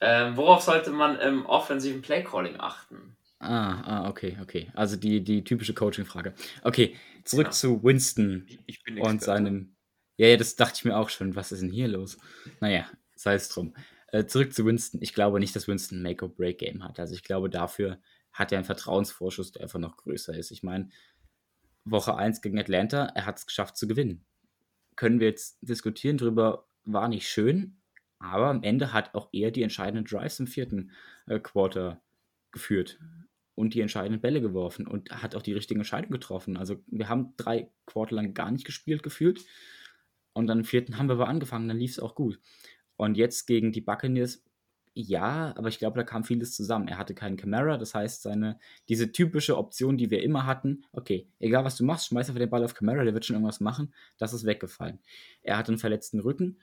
Ähm, worauf sollte man im offensiven Playcalling achten? Ah, ah, okay, okay. Also die, die typische Coaching-Frage. Okay, zurück ja. zu Winston ich bin und seinem. Ja, ja, das dachte ich mir auch schon. Was ist denn hier los? Naja, sei es drum. Äh, zurück zu Winston. Ich glaube nicht, dass Winston ein Make-or-Break-Game hat. Also ich glaube, dafür hat er einen Vertrauensvorschuss, der einfach noch größer ist. Ich meine, Woche 1 gegen Atlanta, er hat es geschafft zu gewinnen. Können wir jetzt diskutieren darüber, war nicht schön, aber am Ende hat auch er die entscheidenden Drives im vierten äh, Quarter geführt und die entscheidenden Bälle geworfen und hat auch die richtige Entscheidung getroffen. Also wir haben drei Quarter lang gar nicht gespielt gefühlt und dann im vierten haben wir aber angefangen, dann lief es auch gut. Und jetzt gegen die Buccaneers, ja, aber ich glaube, da kam vieles zusammen. Er hatte keinen Camera, das heißt, seine, diese typische Option, die wir immer hatten, okay, egal was du machst, schmeiß einfach den Ball auf Camera, der wird schon irgendwas machen, das ist weggefallen. Er hat einen verletzten Rücken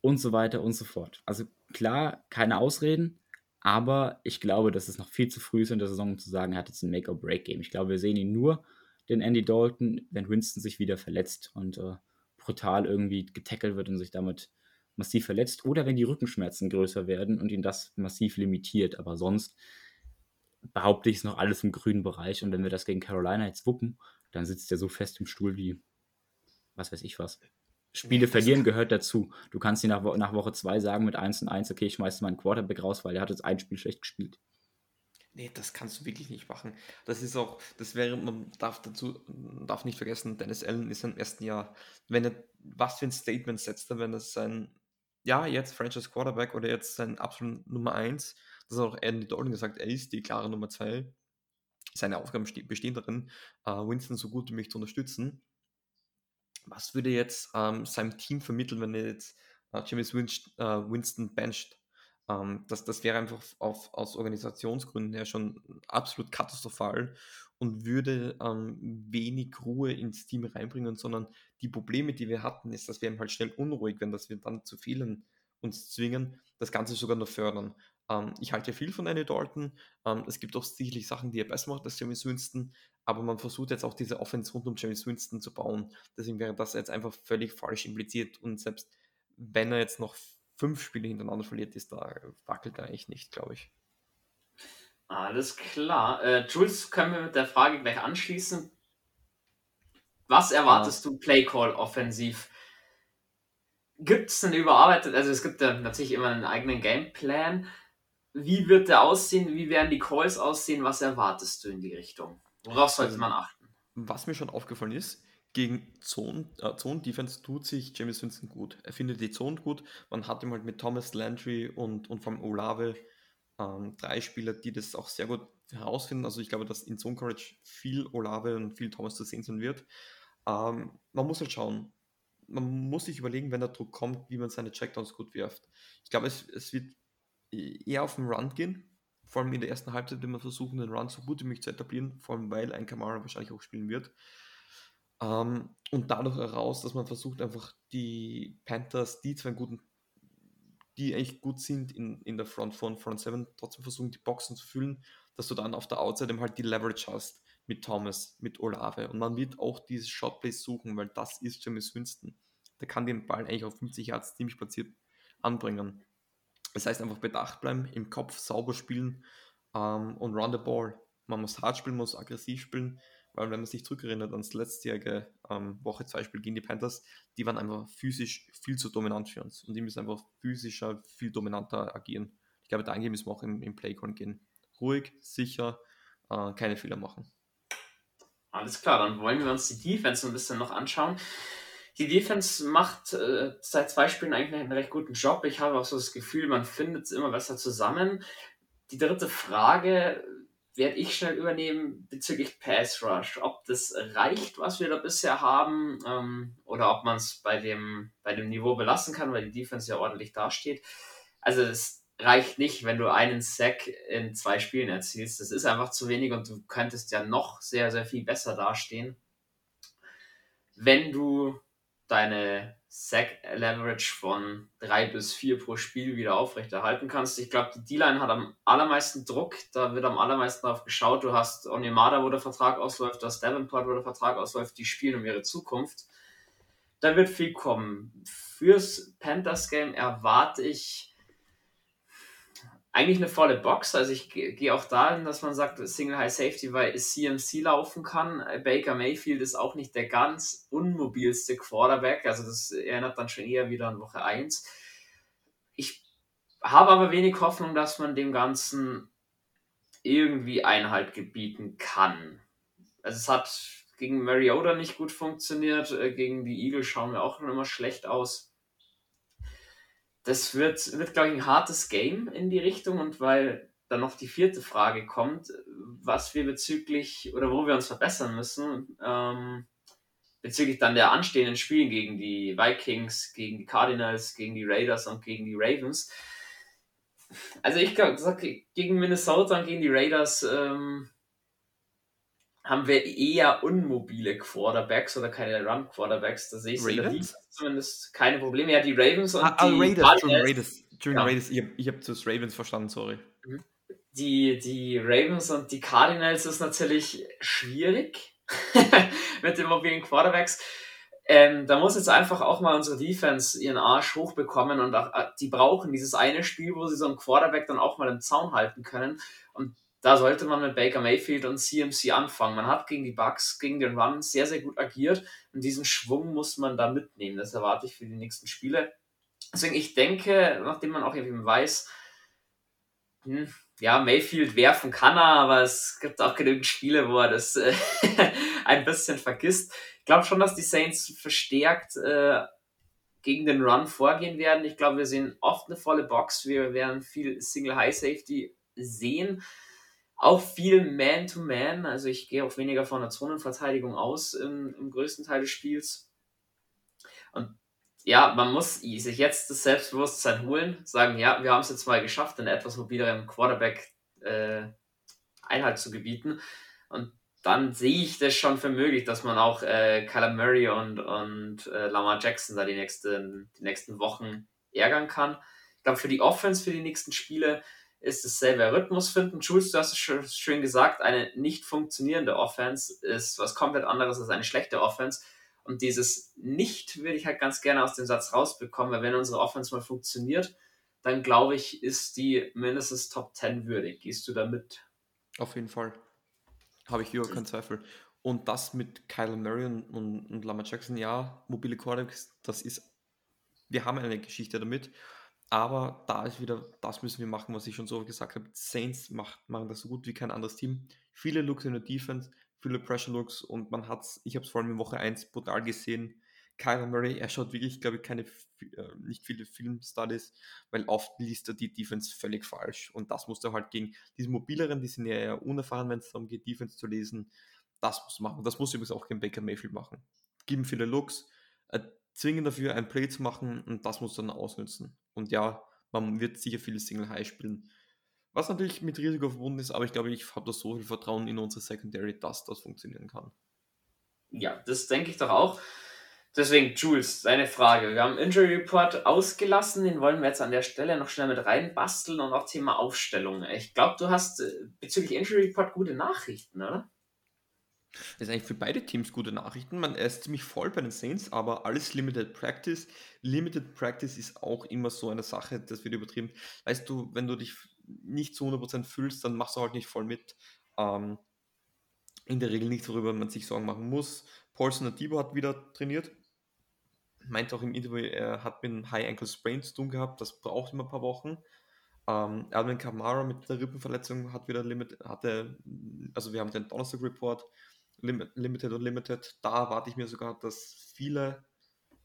und so weiter und so fort. Also klar, keine Ausreden, aber ich glaube, dass es noch viel zu früh ist in der Saison, um zu sagen, er hat jetzt ein Make-or-Break-Game. Ich glaube, wir sehen ihn nur, den Andy Dalton, wenn Winston sich wieder verletzt und äh, brutal irgendwie getackelt wird und sich damit massiv verletzt. Oder wenn die Rückenschmerzen größer werden und ihn das massiv limitiert. Aber sonst behaupte ich, ist noch alles im grünen Bereich. Und wenn wir das gegen Carolina jetzt wuppen, dann sitzt der so fest im Stuhl wie, was weiß ich was. Spiele verlieren gehört dazu. Du kannst dir nach, nach Woche 2 sagen mit 1 und 1, okay, ich schmeiße meinen Quarterback raus, weil er hat jetzt ein Spiel schlecht gespielt. Nee, das kannst du wirklich nicht machen. Das ist auch, das wäre, man darf dazu, darf nicht vergessen, Dennis Allen ist im ersten Jahr, wenn er, was für ein Statement setzt er, wenn das sein, ja, jetzt Franchise Quarterback oder jetzt sein absolut Nummer 1, das hat auch Andy Dalton gesagt, er ist die klare Nummer 2. Seine Aufgaben bestehen darin, uh, Winston so gut wie möglich zu unterstützen. Was würde jetzt ähm, seinem Team vermitteln, wenn er jetzt äh, James Winston, äh, Winston bencht? Ähm, das, das wäre einfach auf, aus Organisationsgründen her schon absolut katastrophal und würde ähm, wenig Ruhe ins Team reinbringen, sondern die Probleme, die wir hatten, ist, dass wir halt schnell unruhig werden, dass wir dann zu vielen uns zwingen, das Ganze sogar noch fördern. Ähm, ich halte ja viel von Andy Dalton. Ähm, es gibt auch sicherlich Sachen, die er besser macht als James Winston, aber man versucht jetzt auch diese Offense rund um James Winston zu bauen. Deswegen wäre das jetzt einfach völlig falsch impliziert und selbst wenn er jetzt noch fünf Spiele hintereinander verliert, ist da wackelt er eigentlich nicht, glaube ich. Alles klar. Äh, Jules, können wir mit der Frage gleich anschließen. Was erwartest ja. du Playcall offensiv? Gibt es einen überarbeitet, also es gibt ja natürlich immer einen eigenen Gameplan. Wie wird der aussehen? Wie werden die Calls aussehen? Was erwartest du in die Richtung? Worauf sollte man achten? Was mir schon aufgefallen ist, gegen Zone, äh, Zone Defense tut sich James Winston gut. Er findet die Zone gut. Man hat ihm halt mit Thomas Landry und, und vom Olave ähm, drei Spieler, die das auch sehr gut herausfinden. Also ich glaube, dass in Zone Courage viel Olave und viel Thomas zu sehen sein wird. Ähm, man muss halt schauen. Man muss sich überlegen, wenn der Druck kommt, wie man seine Checkdowns gut wirft. Ich glaube, es, es wird eher auf den Run gehen. Vor allem in der ersten Halbzeit, man versuchen, den Run so gut wie möglich zu etablieren, vor allem weil ein Kamara wahrscheinlich auch spielen wird. Ähm, und dadurch heraus, dass man versucht, einfach die Panthers, die zwar guten, die eigentlich gut sind in, in der Front von Front 7, trotzdem versuchen, die Boxen zu füllen, dass du dann auf der Outside halt die Leverage hast mit Thomas, mit Olave. Und man wird auch dieses Shotplay suchen, weil das ist James Winston. Der kann den Ball eigentlich auf 50 Yards ziemlich platziert anbringen. Das heißt einfach bedacht bleiben, im Kopf sauber spielen ähm, und run the ball. Man muss hart spielen, muss aggressiv spielen weil wenn man sich zurückerinnert ans letztjährige ähm, Woche 2 Spiel gegen die Panthers, die waren einfach physisch viel zu dominant für uns und die müssen einfach physischer, viel dominanter agieren. Ich glaube, da müssen wir auch im, im Playcon gehen. Ruhig, sicher, äh, keine Fehler machen. Alles klar, dann wollen wir uns die Defense ein bisschen noch anschauen. Die Defense macht äh, seit zwei Spielen eigentlich einen recht guten Job. Ich habe auch so das Gefühl, man findet es immer besser zusammen. Die dritte Frage, werde ich schnell übernehmen bezüglich Pass Rush. Ob das reicht, was wir da bisher haben, ähm, oder ob man es bei dem, bei dem Niveau belassen kann, weil die Defense ja ordentlich dasteht. Also es reicht nicht, wenn du einen Sack in zwei Spielen erzielst. Das ist einfach zu wenig und du könntest ja noch sehr, sehr viel besser dastehen, wenn du deine Sack Leverage von drei bis vier pro Spiel wieder aufrechterhalten kannst. Ich glaube, die D-Line hat am allermeisten Druck, da wird am allermeisten darauf geschaut. Du hast Onyemada, wo der Vertrag ausläuft, du hast Davenport, wo der Vertrag ausläuft, die spielen um ihre Zukunft. Da wird viel kommen. Fürs Panthers Game erwarte ich eigentlich eine volle Box. Also ich gehe auch dahin, dass man sagt, Single High Safety, weil CMC laufen kann. Baker Mayfield ist auch nicht der ganz unmobilste Quarterback. Also das erinnert dann schon eher wieder an Woche 1. Ich habe aber wenig Hoffnung, dass man dem Ganzen irgendwie Einhalt gebieten kann. Also es hat gegen Mariota nicht gut funktioniert, äh, gegen die Eagles schauen wir auch immer schlecht aus das wird, wird glaube ich, ein hartes Game in die Richtung und weil dann noch die vierte Frage kommt, was wir bezüglich oder wo wir uns verbessern müssen, ähm, bezüglich dann der anstehenden Spiele gegen die Vikings, gegen die Cardinals, gegen die Raiders und gegen die Ravens. Also ich glaube, gegen Minnesota und gegen die Raiders ähm, haben wir eher unmobile Quarterbacks oder keine Run-Quarterbacks. Da sehe ich Ravens? zumindest keine Probleme. Ja, die Ravens und ah, ah, die Raiders. Cardinals. Raiders. Entschuldigung, ja. Raiders. Ich habe ich hab das Ravens verstanden, sorry. Mhm. Die, die Ravens und die Cardinals ist natürlich schwierig mit den mobilen Quarterbacks. Ähm, da muss jetzt einfach auch mal unsere Defense ihren Arsch hochbekommen und auch, äh, die brauchen dieses eine Spiel, wo sie so einen Quarterback dann auch mal im Zaun halten können. Und da sollte man mit Baker Mayfield und CMC anfangen. Man hat gegen die Bucks, gegen den Run sehr, sehr gut agiert und diesen Schwung muss man da mitnehmen. Das erwarte ich für die nächsten Spiele. Deswegen, ich denke, nachdem man auch eben weiß, hm, ja, Mayfield werfen kann er, aber es gibt auch genügend Spiele, wo er das äh, ein bisschen vergisst. Ich glaube schon, dass die Saints verstärkt äh, gegen den Run vorgehen werden. Ich glaube, wir sehen oft eine volle Box. Wir werden viel Single High Safety sehen. Auch viel Man-to-Man. -Man. Also ich gehe auch weniger von der Zonenverteidigung aus im, im größten Teil des Spiels. Und ja, man muss sich jetzt das Selbstbewusstsein holen, sagen, ja, wir haben es jetzt mal geschafft, in etwas mobileren Quarterback äh, Einhalt zu gebieten. Und dann sehe ich das schon für möglich, dass man auch äh, Kyler Murray und, und äh, Lamar Jackson da die nächsten, die nächsten Wochen ärgern kann. Ich glaube, für die Offense, für die nächsten Spiele ist dasselbe Rhythmus finden. Jules, du hast es schön gesagt, eine nicht funktionierende Offense ist was komplett anderes als eine schlechte Offense. Und dieses Nicht würde ich halt ganz gerne aus dem Satz rausbekommen, weil wenn unsere Offense mal funktioniert, dann glaube ich, ist die mindestens Top 10 würdig. Gehst du damit? Auf jeden Fall. Habe ich überhaupt keinen Zweifel. Und das mit Kyle Marion und, und Lama Jackson, ja, mobile Quarterbacks, das ist, wir haben eine Geschichte damit, aber da ist wieder, das müssen wir machen, was ich schon so gesagt habe. Saints macht, machen das so gut wie kein anderes Team. Viele Looks in der Defense, viele Pressure Looks und man hat es, ich habe es vor allem in Woche 1 brutal gesehen. Kyler Murray, er schaut wirklich, glaube ich, keine, äh, nicht viele Film-Studies, weil oft liest er die Defense völlig falsch. Und das muss er halt gegen diese mobileren, die sind ja eher unerfahren, wenn es darum geht, Defense zu lesen. Das muss machen. Das muss übrigens auch gegen Baker Mayfield machen. Geben viele Looks, äh, zwingen dafür, ein Play zu machen und das muss dann ausnutzen. Und ja, man wird sicher viele Single High spielen. Was natürlich mit Risiko verbunden ist, aber ich glaube, ich habe da so viel Vertrauen in unsere Secondary, dass das funktionieren kann. Ja, das denke ich doch auch. Deswegen, Jules, deine Frage. Wir haben Injury Report ausgelassen, den wollen wir jetzt an der Stelle noch schnell mit reinbasteln und auch Thema Aufstellung. Ich glaube, du hast äh, bezüglich Injury Report gute Nachrichten, oder? Das ist eigentlich für beide Teams gute Nachrichten. Man ist ziemlich voll bei den Saints, aber alles Limited Practice. Limited Practice ist auch immer so eine Sache, das wird übertrieben. Weißt du, wenn du dich nicht zu 100% fühlst, dann machst du halt nicht voll mit. Ähm, in der Regel nichts, worüber man sich Sorgen machen muss. Paulson Adibo hat wieder trainiert. Meint auch im Interview, er hat mit einem High Ankle Sprain zu tun gehabt. Das braucht immer ein paar Wochen. Ähm, Alvin Kamara mit der Rippenverletzung hat wieder Limit, hatte, also wir haben den Donnerstag Report, Limited und Limited. Da erwarte ich mir sogar, dass viele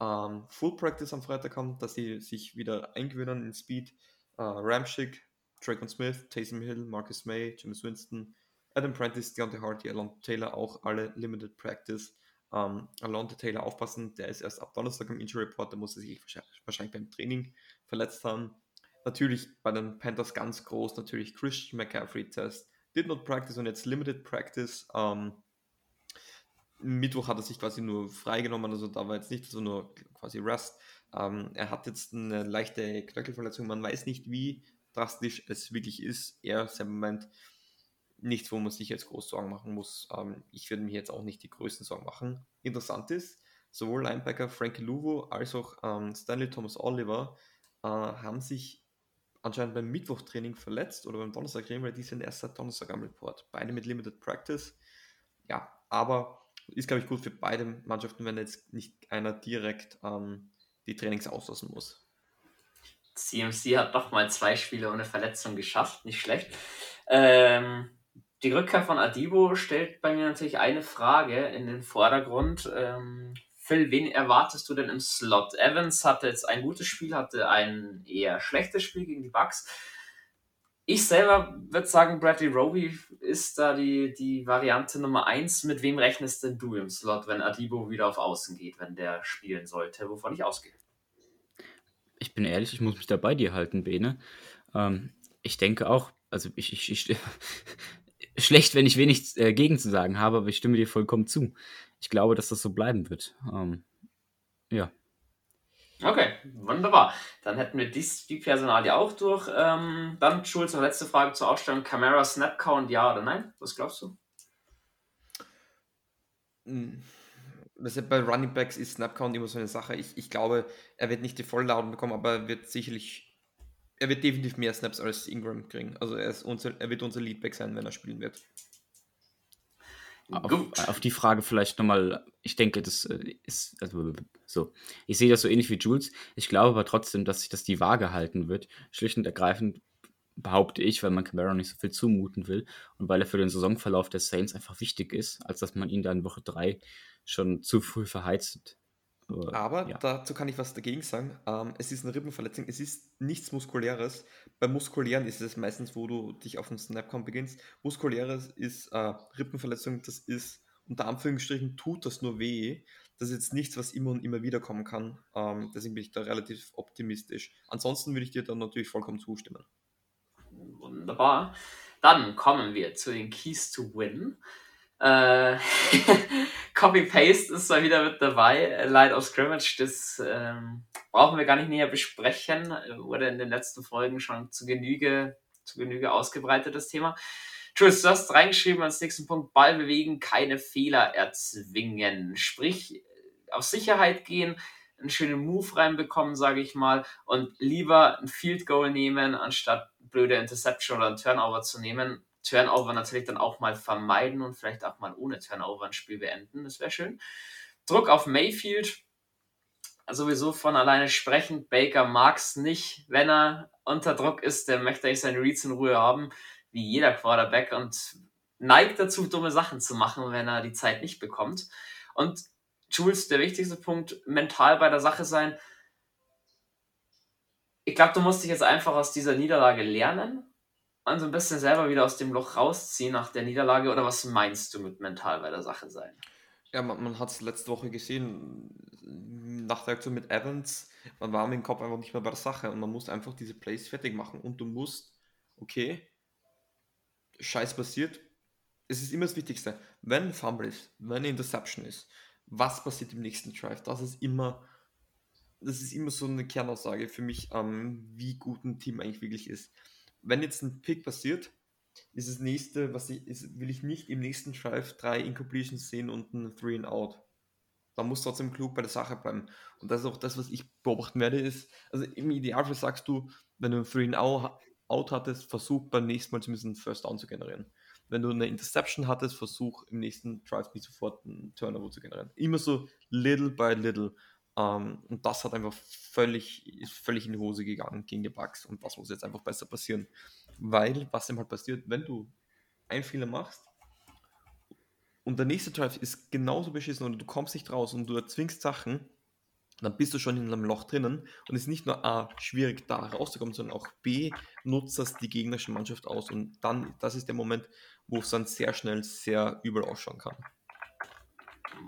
ähm, Full Practice am Freitag haben, dass sie sich wieder eingewöhnen in Speed. Äh, Ramschick Dragon Smith, Taysom Hill, Marcus May, James Winston, Adam Prentice, Deontay Hardy, Alonte Taylor, auch alle Limited Practice. Ähm, Alonte Taylor aufpassen, der ist erst ab Donnerstag im Injury Report, der muss er sich wahrscheinlich beim Training verletzt haben. Natürlich bei den Panthers ganz groß, natürlich Christian McCaffrey Test, did not practice und jetzt Limited Practice. Ähm, Mittwoch hat er sich quasi nur freigenommen, also da war jetzt nicht so nur quasi Rest. Um, ähm, er hat jetzt eine leichte Knöchelverletzung, man weiß nicht wie, drastisch es wirklich ist. Er selber meint, nichts, wo man sich jetzt groß Sorgen machen muss. Ähm, ich würde mir jetzt auch nicht die größten Sorgen machen. Interessant ist, sowohl Linebacker Frankie Luvo als auch ähm, Stanley Thomas Oliver äh, haben sich anscheinend beim Mittwochtraining verletzt oder beim Donnerstagtraining, weil die sind erst seit Donnerstag am Report. Beide mit Limited Practice. Ja, aber ist, glaube ich, gut für beide Mannschaften, wenn jetzt nicht einer direkt ähm, die Trainings auslassen muss. CMC hat doch mal zwei Spiele ohne Verletzung geschafft, nicht schlecht. Ähm, die Rückkehr von Adibo stellt bei mir natürlich eine Frage in den Vordergrund. Ähm, Phil, wen erwartest du denn im Slot? Evans hatte jetzt ein gutes Spiel, hatte ein eher schlechtes Spiel gegen die Bucks. Ich selber würde sagen, Bradley Roby ist da die, die Variante Nummer 1. Mit wem rechnest denn du im Slot, wenn Adibo wieder auf Außen geht, wenn der spielen sollte, wovon ich ausgehe? Ich bin ehrlich, ich muss mich da bei dir halten, Bene. Ähm, ich denke auch, also ich, ich, ich schlecht, wenn ich wenig äh, gegen zu sagen habe, aber ich stimme dir vollkommen zu. Ich glaube, dass das so bleiben wird. Ähm, ja. Okay, wunderbar. Dann hätten wir dies, die Personalie auch durch. Ähm, dann, Schulz, noch letzte Frage zur Ausstellung. Camera Snap Count, ja oder nein? Was glaubst du? Hm bei Running Backs ist Snapcount immer so eine Sache. Ich, ich glaube, er wird nicht die Volllauten bekommen, aber er wird sicherlich er wird definitiv mehr Snaps als Ingram kriegen. Also er, ist unser, er wird unser Leadback sein, wenn er spielen wird. Auf, auf, die Frage vielleicht nochmal, ich denke, das äh, ist, also so, ich sehe das so ähnlich wie Jules. Ich glaube aber trotzdem, dass sich das die Waage halten wird. Schlicht und ergreifend behaupte ich, weil man Camaro nicht so viel zumuten will und weil er für den Saisonverlauf der Saints einfach wichtig ist, als dass man ihn dann Woche 3 schon zu früh verheizt. Aber ja. dazu kann ich was dagegen sagen. Ähm, es ist eine Rippenverletzung, es ist nichts Muskuläres. Bei Muskulären ist es meistens, wo du dich auf den Snapcom beginnst. Muskuläres ist äh, Rippenverletzung, das ist unter Anführungsstrichen tut das nur weh. Das ist jetzt nichts, was immer und immer wieder kommen kann. Ähm, deswegen bin ich da relativ optimistisch. Ansonsten würde ich dir dann natürlich vollkommen zustimmen. Wunderbar. Dann kommen wir zu den Keys to Win. Äh, Copy-Paste ist mal wieder mit dabei. Light of Scrimmage, das ähm, brauchen wir gar nicht näher besprechen. Wurde in den letzten Folgen schon zu Genüge, zu Genüge ausgebreitet, das Thema. Jules, du hast reingeschrieben als nächsten Punkt, Ball bewegen, keine Fehler erzwingen. Sprich, auf Sicherheit gehen, einen schönen Move reinbekommen, sage ich mal, und lieber ein Field Goal nehmen, anstatt blöde Interception oder ein Turnover zu nehmen. Turnover natürlich dann auch mal vermeiden und vielleicht auch mal ohne Turnover ein Spiel beenden. Das wäre schön. Druck auf Mayfield. Sowieso von alleine sprechend. Baker mag es nicht, wenn er unter Druck ist. Der möchte eigentlich seine Reads in Ruhe haben, wie jeder Quarterback und neigt dazu, dumme Sachen zu machen, wenn er die Zeit nicht bekommt. Und Jules, der wichtigste Punkt, mental bei der Sache sein. Ich glaube, du musst dich jetzt einfach aus dieser Niederlage lernen und so ein bisschen selber wieder aus dem Loch rausziehen nach der Niederlage? Oder was meinst du mit mental bei der Sache sein? Ja, man, man hat es letzte Woche gesehen, nach der Aktion mit Evans, man war mit dem Kopf einfach nicht mehr bei der Sache und man muss einfach diese Plays fertig machen und du musst, okay, Scheiß passiert, es ist immer das Wichtigste, wenn Fumble ist, wenn Interception ist, was passiert im nächsten Drive, das ist immer, das ist immer so eine Kernaussage für mich, ähm, wie gut ein Team eigentlich wirklich ist wenn jetzt ein Pick passiert, ist das nächste, was ich, ist, will ich nicht im nächsten Drive drei Incompletions sehen und ein Three and Out. Man muss trotzdem klug bei der Sache bleiben. Und das ist auch das, was ich beobachten werde, ist, also im Idealfall sagst du, wenn du ein Three and Out hattest, versuch beim nächsten Mal zumindest einen First Down zu generieren. Wenn du eine Interception hattest, versuch im nächsten Drive nicht sofort einen Turnover zu generieren. Immer so little by little. Ähm, und das hat einfach völlig, ist völlig in die Hose gegangen gegen die Bugs. Und das muss jetzt einfach besser passieren. Weil, was eben halt passiert, wenn du einen Fehler machst und der nächste Drive ist genauso beschissen und du kommst nicht raus und du erzwingst Sachen, dann bist du schon in einem Loch drinnen und es ist nicht nur A, schwierig da rauszukommen, sondern auch B, nutzt das die gegnerische Mannschaft aus und dann, das ist der Moment, wo es dann sehr schnell sehr übel ausschauen kann.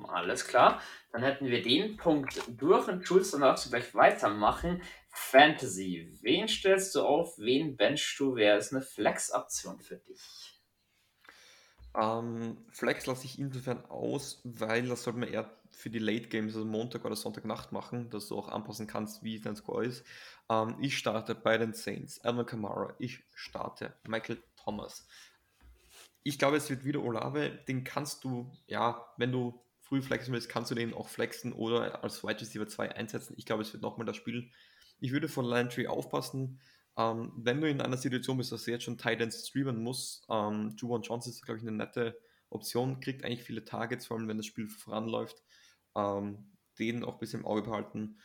Alles klar. Dann hätten wir den Punkt durch und Jules, dann darfst du gleich weitermachen. Fantasy. Wen stellst du auf? Wen benchst du? Wer ist eine Flex-Option für dich? Ähm, Flex lasse ich insofern aus, weil das sollte man eher für die Late Games, also Montag oder Sonntagnacht machen, dass du auch anpassen kannst, wie dein Score ist. Ähm, ich starte bei den Saints, Alvin Kamara. Ich starte Michael Thomas. Ich glaube, es wird wieder Olave. Den kannst du, ja, wenn du früh flexen willst, kannst du den auch flexen oder als Wide Receiver 2 einsetzen. Ich glaube, es wird nochmal das Spiel. Ich würde von Landry aufpassen, ähm, wenn du in einer Situation bist, dass du jetzt schon Titans streamen musst. Ähm, Juwan Johnson ist, glaube ich, eine nette Option, kriegt eigentlich viele Targets, vor allem wenn das Spiel voranläuft. Ähm, den auch ein bisschen im Auge behalten.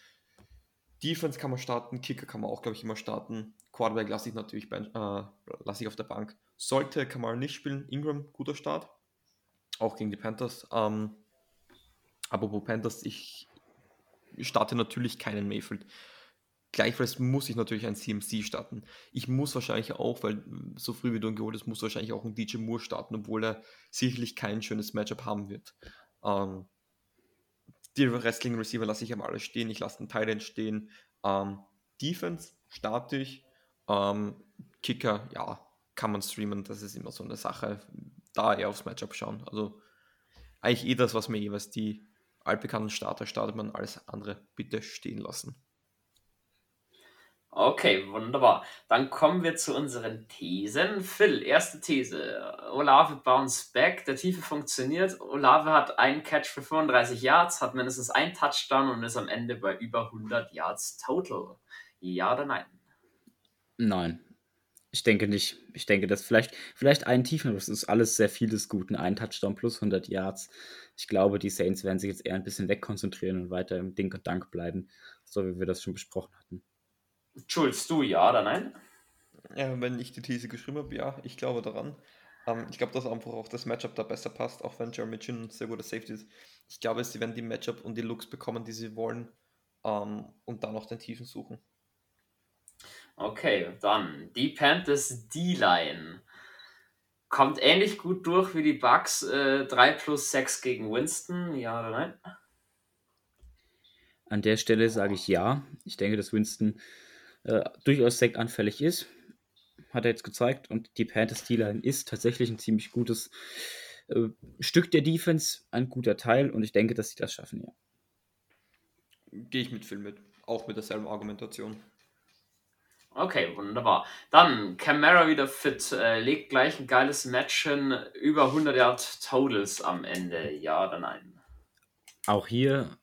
Defense kann man starten, Kicker kann man auch, glaube ich, immer starten. Quarterback lasse ich natürlich bei, äh, lasse ich auf der Bank. Sollte Kamal nicht spielen, Ingram, guter Start. Auch gegen die Panthers. Ähm, Apropos Panthers, ich starte natürlich keinen Mayfield. Gleichfalls muss ich natürlich ein CMC starten. Ich muss wahrscheinlich auch, weil so früh wie du ihn geholt hast, muss wahrscheinlich auch ein DJ Moore starten, obwohl er sicherlich kein schönes Matchup haben wird. Ähm, die Wrestling Receiver lasse ich am alles stehen. Ich lasse den Titan stehen. Ähm, Defense starte ich. Ähm, Kicker, ja, kann man streamen. Das ist immer so eine Sache. Da eher aufs Matchup schauen. Also eigentlich eh das, was mir jeweils die altbekannten Starter startet man alles andere bitte stehen lassen. Okay, wunderbar. Dann kommen wir zu unseren Thesen. Phil, erste These. Olave bounce back. Der Tiefe funktioniert. Olave hat einen Catch für 35 Yards, hat mindestens einen Touchdown und ist am Ende bei über 100 Yards total. Ja oder nein? Nein, ich denke nicht. Ich denke, dass vielleicht, vielleicht einen tiefen, aber es ist alles sehr vieles Guten. Ein Touchdown plus 100 Yards. Ich glaube, die Saints werden sich jetzt eher ein bisschen wegkonzentrieren und weiter im Dink und Dank bleiben, so wie wir das schon besprochen hatten. Schulz, du ja oder nein? Ja, wenn ich die These geschrieben habe, ja, ich glaube daran. Ähm, ich glaube, dass einfach auch das Matchup da besser passt, auch wenn Jeremy Chin ein sehr guter Safety ist. Ich glaube, sie werden die Matchup und die Looks bekommen, die sie wollen ähm, und dann noch den Tiefen suchen. Okay, dann die Panthers D-Line. Kommt ähnlich gut durch wie die Bucks. Äh, 3 plus 6 gegen Winston, ja oder nein? An der Stelle sage ich ja. Ich denke, dass Winston äh, durchaus sektanfällig ist. Hat er jetzt gezeigt. Und die Panthers D-Line ist tatsächlich ein ziemlich gutes äh, Stück der Defense, ein guter Teil. Und ich denke, dass sie das schaffen, ja. Gehe ich mit Phil mit. Auch mit derselben Argumentation. Okay, wunderbar. Dann Camara wieder fit, äh, legt gleich ein geiles Match hin, über 100 Yard Totals am Ende. Ja oder nein? Auch hier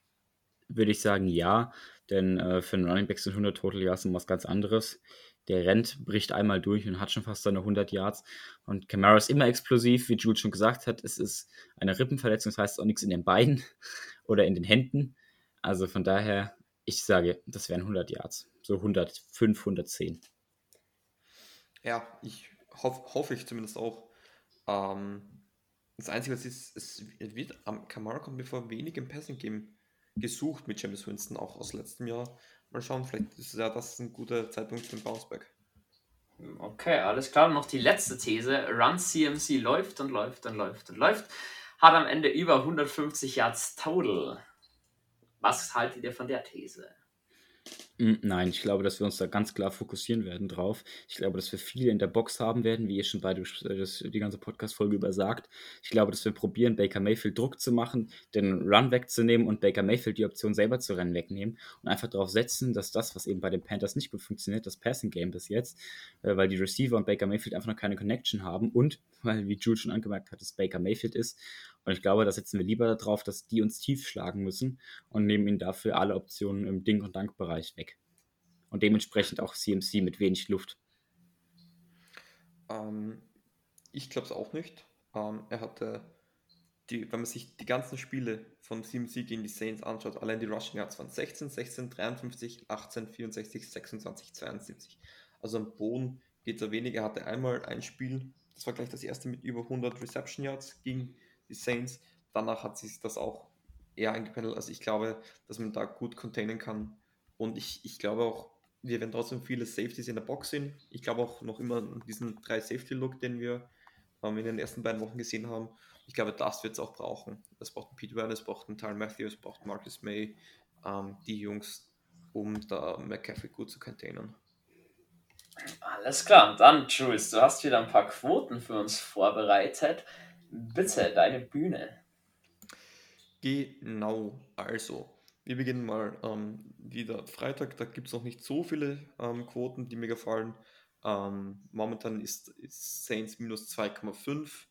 würde ich sagen ja, denn äh, für einen Running Back sind 100 Total Yards was ganz anderes. Der rennt, bricht einmal durch und hat schon fast seine 100 Yards. Und Camara ist immer explosiv, wie Jules schon gesagt hat. Es ist eine Rippenverletzung, das heißt auch nichts in den Beinen oder in den Händen. Also von daher, ich sage, das wären 100 Yards. So 105, 110. Ja, ich hoff, hoffe ich zumindest auch. Ähm, das Einzige, was ist, es wird am Kamara kommt mir vor wenig im Passing Game gesucht mit James Winston, auch aus letztem Jahr. Mal schauen, vielleicht ist ja das ein guter Zeitpunkt für den Bounceback. Okay, alles klar. Noch die letzte These. Run CMC läuft und läuft und läuft und läuft. Hat am Ende über 150 Yards total. Was haltet ihr von der These? Hm, nein, ich glaube, dass wir uns da ganz klar fokussieren werden drauf. Ich glaube, dass wir viele in der Box haben werden, wie ihr schon beide äh, das, die ganze Podcast-Folge über sagt. Ich glaube, dass wir probieren, Baker Mayfield Druck zu machen, den Run wegzunehmen und Baker Mayfield die Option selber zu rennen wegnehmen und einfach darauf setzen, dass das, was eben bei den Panthers nicht gut funktioniert, das Passing Game bis jetzt, äh, weil die Receiver und Baker Mayfield einfach noch keine Connection haben und weil, wie Jules schon angemerkt hat, es Baker Mayfield ist und ich glaube, da setzen wir lieber darauf, dass die uns tief schlagen müssen und nehmen ihnen dafür alle Optionen im Ding- und Dank-Bereich weg. Und dementsprechend auch CMC mit wenig Luft. Ähm, ich glaube es auch nicht. Ähm, er hatte, die, wenn man sich die ganzen Spiele von CMC gegen die Saints anschaut, allein die Rushing Yards waren 16, 16, 53, 18, 64, 26, 72. Also am Boden geht er weniger. Er hatte einmal ein Spiel, das war gleich das erste mit über 100 Reception Yards gegen die Saints. Danach hat sich das auch eher eingependelt. Also ich glaube, dass man da gut containen kann. Und ich, ich glaube auch, wir werden trotzdem viele Safeties in der Box sehen. Ich glaube auch noch immer diesen drei Safety-Look, den wir ähm, in den ersten beiden Wochen gesehen haben. Ich glaube, das wird es auch brauchen. Es braucht einen Pete Werner, es braucht einen Tyler Matthews, es braucht Marcus May, ähm, die Jungs, um da McCaffrey gut zu containen. Alles klar, dann Jules, du hast wieder ein paar Quoten für uns vorbereitet. Bitte, deine Bühne. Genau, also, wir beginnen mal ähm, wieder Freitag, da gibt es noch nicht so viele ähm, Quoten, die mir gefallen. Ähm, momentan ist, ist Saints minus 2,5.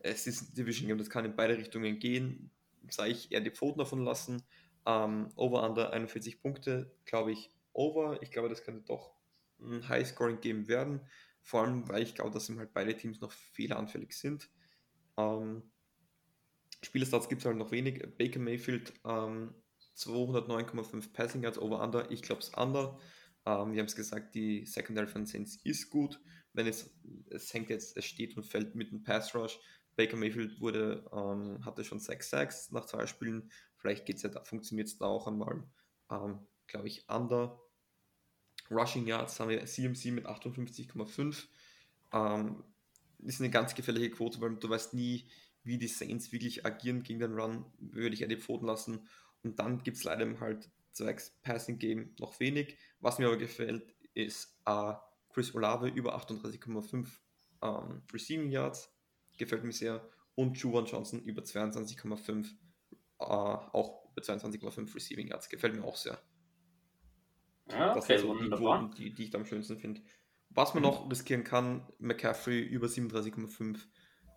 Es ist ein Division Game, das kann in beide Richtungen gehen. Sage ich eher die Pfoten davon lassen. Ähm, over under 41 Punkte, glaube ich, over. Ich glaube, das könnte doch ein High-Scoring-Game werden. Vor allem, weil ich glaube, dass halt beide Teams noch fehleranfällig sind. Ähm, Spielerstarts gibt es halt noch wenig. Baker Mayfield ähm, 209,5 Passing Yards over under. Ich glaube es under. Ähm, wir haben es gesagt, die Secondary von Saints ist gut. Wenn es, es hängt jetzt, es steht und fällt mit dem Pass Rush. Baker Mayfield wurde, ähm, hatte schon 6 Sacks nach zwei Spielen. Vielleicht geht's ja, funktioniert es da auch einmal. Ähm, glaube ich, under. Rushing Yards haben wir CMC mit 58,5. Ähm, ist eine ganz gefährliche Quote, weil du weißt nie, wie die Saints wirklich agieren gegen den Run, würde ich ja die Pfoten lassen. Und dann gibt es leider halt zwecks Passing Game noch wenig. Was mir aber gefällt, ist uh, Chris Olave über 38,5 ähm, Receiving Yards. Gefällt mir sehr. Und Juwan Johnson über 22,5 äh, auch über 22,5 Receiving Yards. Gefällt mir auch sehr. Ja, das sind so die Quoten, die, die ich am schönsten finde. Was man noch riskieren kann, McCaffrey über 37,5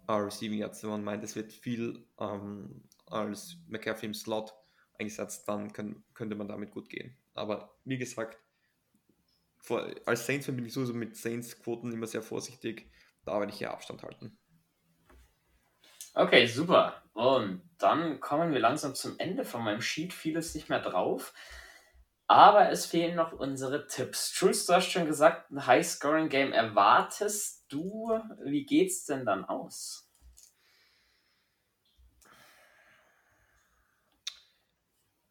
uh, Receiving Yards, wenn man meint, es wird viel ähm, als McCaffrey im Slot eingesetzt, dann können, könnte man damit gut gehen. Aber wie gesagt, vor, als Saints-Fan bin ich sowieso mit Saints-Quoten immer sehr vorsichtig. Da werde ich hier Abstand halten. Okay, super. Und dann kommen wir langsam zum Ende von meinem Sheet. Vieles nicht mehr drauf. Aber es fehlen noch unsere Tipps. Jules, du hast schon gesagt, ein High-Scoring-Game erwartest du. Wie geht's denn dann aus?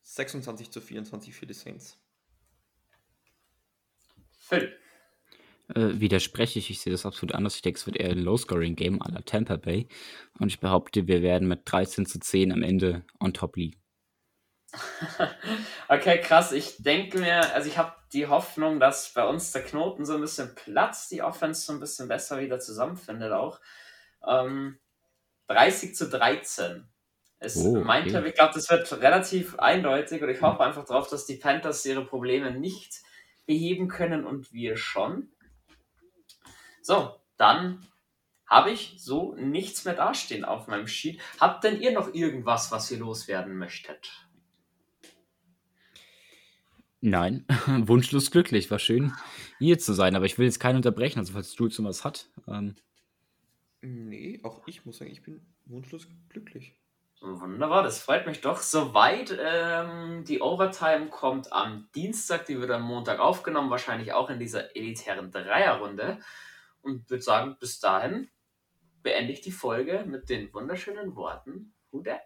»26 zu 24 für die Saints«. Phil. Äh, widerspreche ich. Ich sehe das absolut anders. Ich denke, es wird eher ein Low-Scoring-Game à la Tampa Bay. Und ich behaupte, wir werden mit 13 zu 10 am Ende on top liegen. okay, krass. Ich denke mir, also ich habe die Hoffnung, dass bei uns der Knoten so ein bisschen platzt, die Offense so ein bisschen besser wieder zusammenfindet auch. Ähm, 30 zu 13 ist oh, okay. mein Tipp. Ich glaube, das wird relativ eindeutig und ich hoffe einfach darauf, dass die Panthers ihre Probleme nicht beheben können und wir schon. So, dann habe ich so nichts mehr dastehen auf meinem Sheet. Habt denn ihr noch irgendwas, was ihr loswerden möchtet? Nein, wunschlos glücklich. War schön, hier zu sein, aber ich will jetzt keinen unterbrechen, also falls Jules noch was hat. Ähm. Nee, auch ich muss sagen, ich bin wunschlos glücklich. Wunderbar, das freut mich doch. Soweit ähm, die Overtime kommt am Dienstag, die wird am Montag aufgenommen, wahrscheinlich auch in dieser elitären Dreierrunde. Und würde sagen, bis dahin beende ich die Folge mit den wunderschönen Worten Who dat?